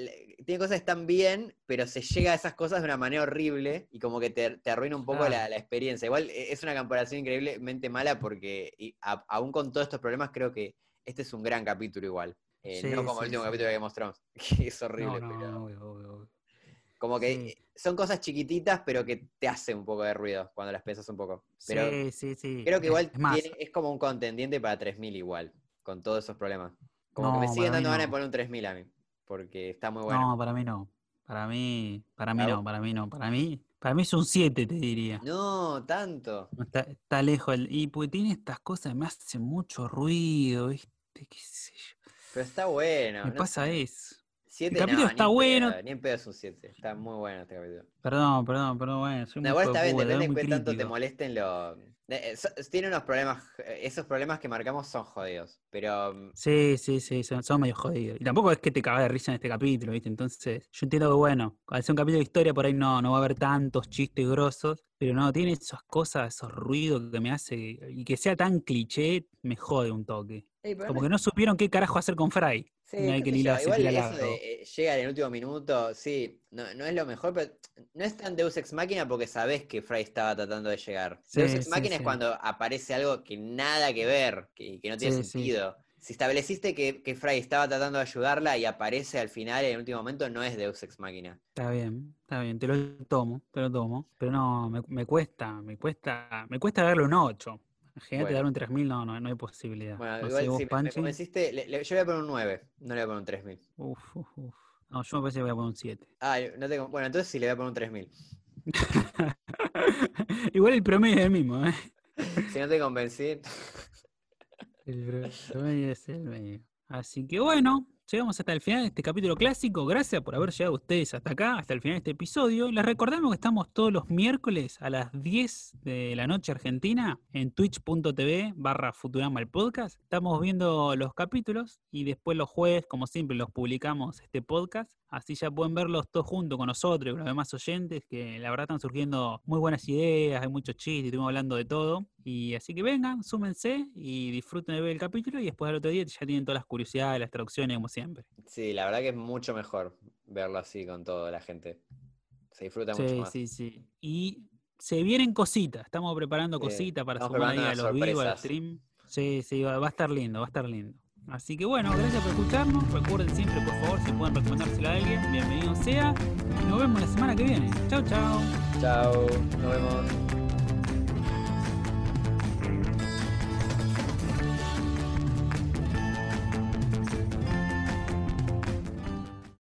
tiene cosas que están bien, pero se llega a esas cosas de una manera horrible y como que te, te arruina un poco la, la experiencia. Igual eh, es una comparación increíblemente mala porque y a- aún con todos estos problemas creo que este es un gran capítulo igual. Eh, Sí, no como el último sí. capítulo de Game of Thrones, <laughs> que es horrible, No, no, pero obvio, obvio, obvio. como que son cosas chiquititas, pero que te hacen un poco de ruido cuando las pensas un poco. Pero sí, sí, sí. creo que igual Es más, tiene- es como un contendiente para 3000 igual, con todos esos problemas. Como que me siguen dando ganas de poner un 3000 a mí, porque está muy bueno. No, para mí no. Para mí, para mí ¿Para no, para mí no. Para mí, para mí es un 7, te diría. No, tanto. Está lejos. el- y porque tiene estas cosas, me hace mucho ruido, ¿viste? ¿Qué sé yo? Pero está bueno. Me no pasa sé. eso. Siete, El capítulo no, está ni en bueno. pedo, ni en pedo es un 7. Está muy bueno este capítulo. Perdón, perdón, pero bueno, soy No, muy igual está bien, depende de qué tanto te molesten los... eh, Tiene unos problemas, eh, esos problemas que marcamos son jodidos, pero mm, Sí, sí, sí, son, son medio jodidos. Y tampoco es que te cagas de risa en este capítulo, ¿viste? Entonces, yo entiendo que, bueno, al ser un capítulo de historia, por ahí no, no va a haber tantos chistes grosos, pero no, tiene esas cosas, esos ruidos que me hace, y que sea tan cliché, me jode un toque. Como que no supieron qué carajo hacer con Fry. Sí, No hay qué que sé ni yo, la- igual eso de eh, llega en el último minuto, sí, no, no es lo mejor, pero no es tan Deus Ex Máquina porque sabés que Fry estaba tratando de llegar. Sí, Deus Ex sí, Máquina es cuando aparece algo que nada que ver, que, que no tiene sentido. Si estableciste que, que Fry estaba tratando de ayudarla y aparece al final en el último momento, no es Deus Ex Máquina. Está bien, está bien, te lo tomo, te lo tomo. Pero no, me, me cuesta, me cuesta, me cuesta darle un 8. Imagínate Bueno. darle un 3000, no, no, no hay posibilidad. Bueno, no igual sé, vos, si me- me, Panchi. convenciste, le- le- yo le voy a poner un 9, no le voy a poner un 3000. Uf, uf, uf. No, yo me parece que voy a poner un 7. Ah, no tengo, bueno, entonces sí le voy a poner un 3000. <laughs> Igual el promedio es el mismo, ¿eh? Si no te convencí, El pro- promedio es el mismo. Así que bueno, llegamos hasta el final de este capítulo clásico. Gracias por haber llegado ustedes hasta acá, hasta el final de este episodio. Les recordamos que estamos todos los miércoles a las 10 de la noche argentina en twitch.tv barra Futurama el podcast. Estamos viendo los capítulos y después los jueves, como siempre, los publicamos este podcast. Así ya pueden verlos todos juntos con nosotros y con los demás oyentes, que la verdad están surgiendo muy buenas ideas, hay muchos chistes, estuvimos hablando de todo. Y así que vengan, súmense y disfruten de ver el capítulo y después al otro día ya tienen todas las curiosidades, las traducciones como siempre. sí, la verdad que es mucho mejor verlo así con toda la gente. Se disfruta mucho más. sí, sí. Y se vienen cositas, estamos preparando Sí, cositas para estamos sumar ahí a los vivos, al stream. Sí, sí, va, va a estar lindo, va a estar lindo. Así que bueno, gracias por escucharnos. Recuerden siempre, por favor, si pueden recomendárselo a alguien, bienvenido sea. Y nos vemos la semana que viene. Chau, chau. Chao, nos vemos.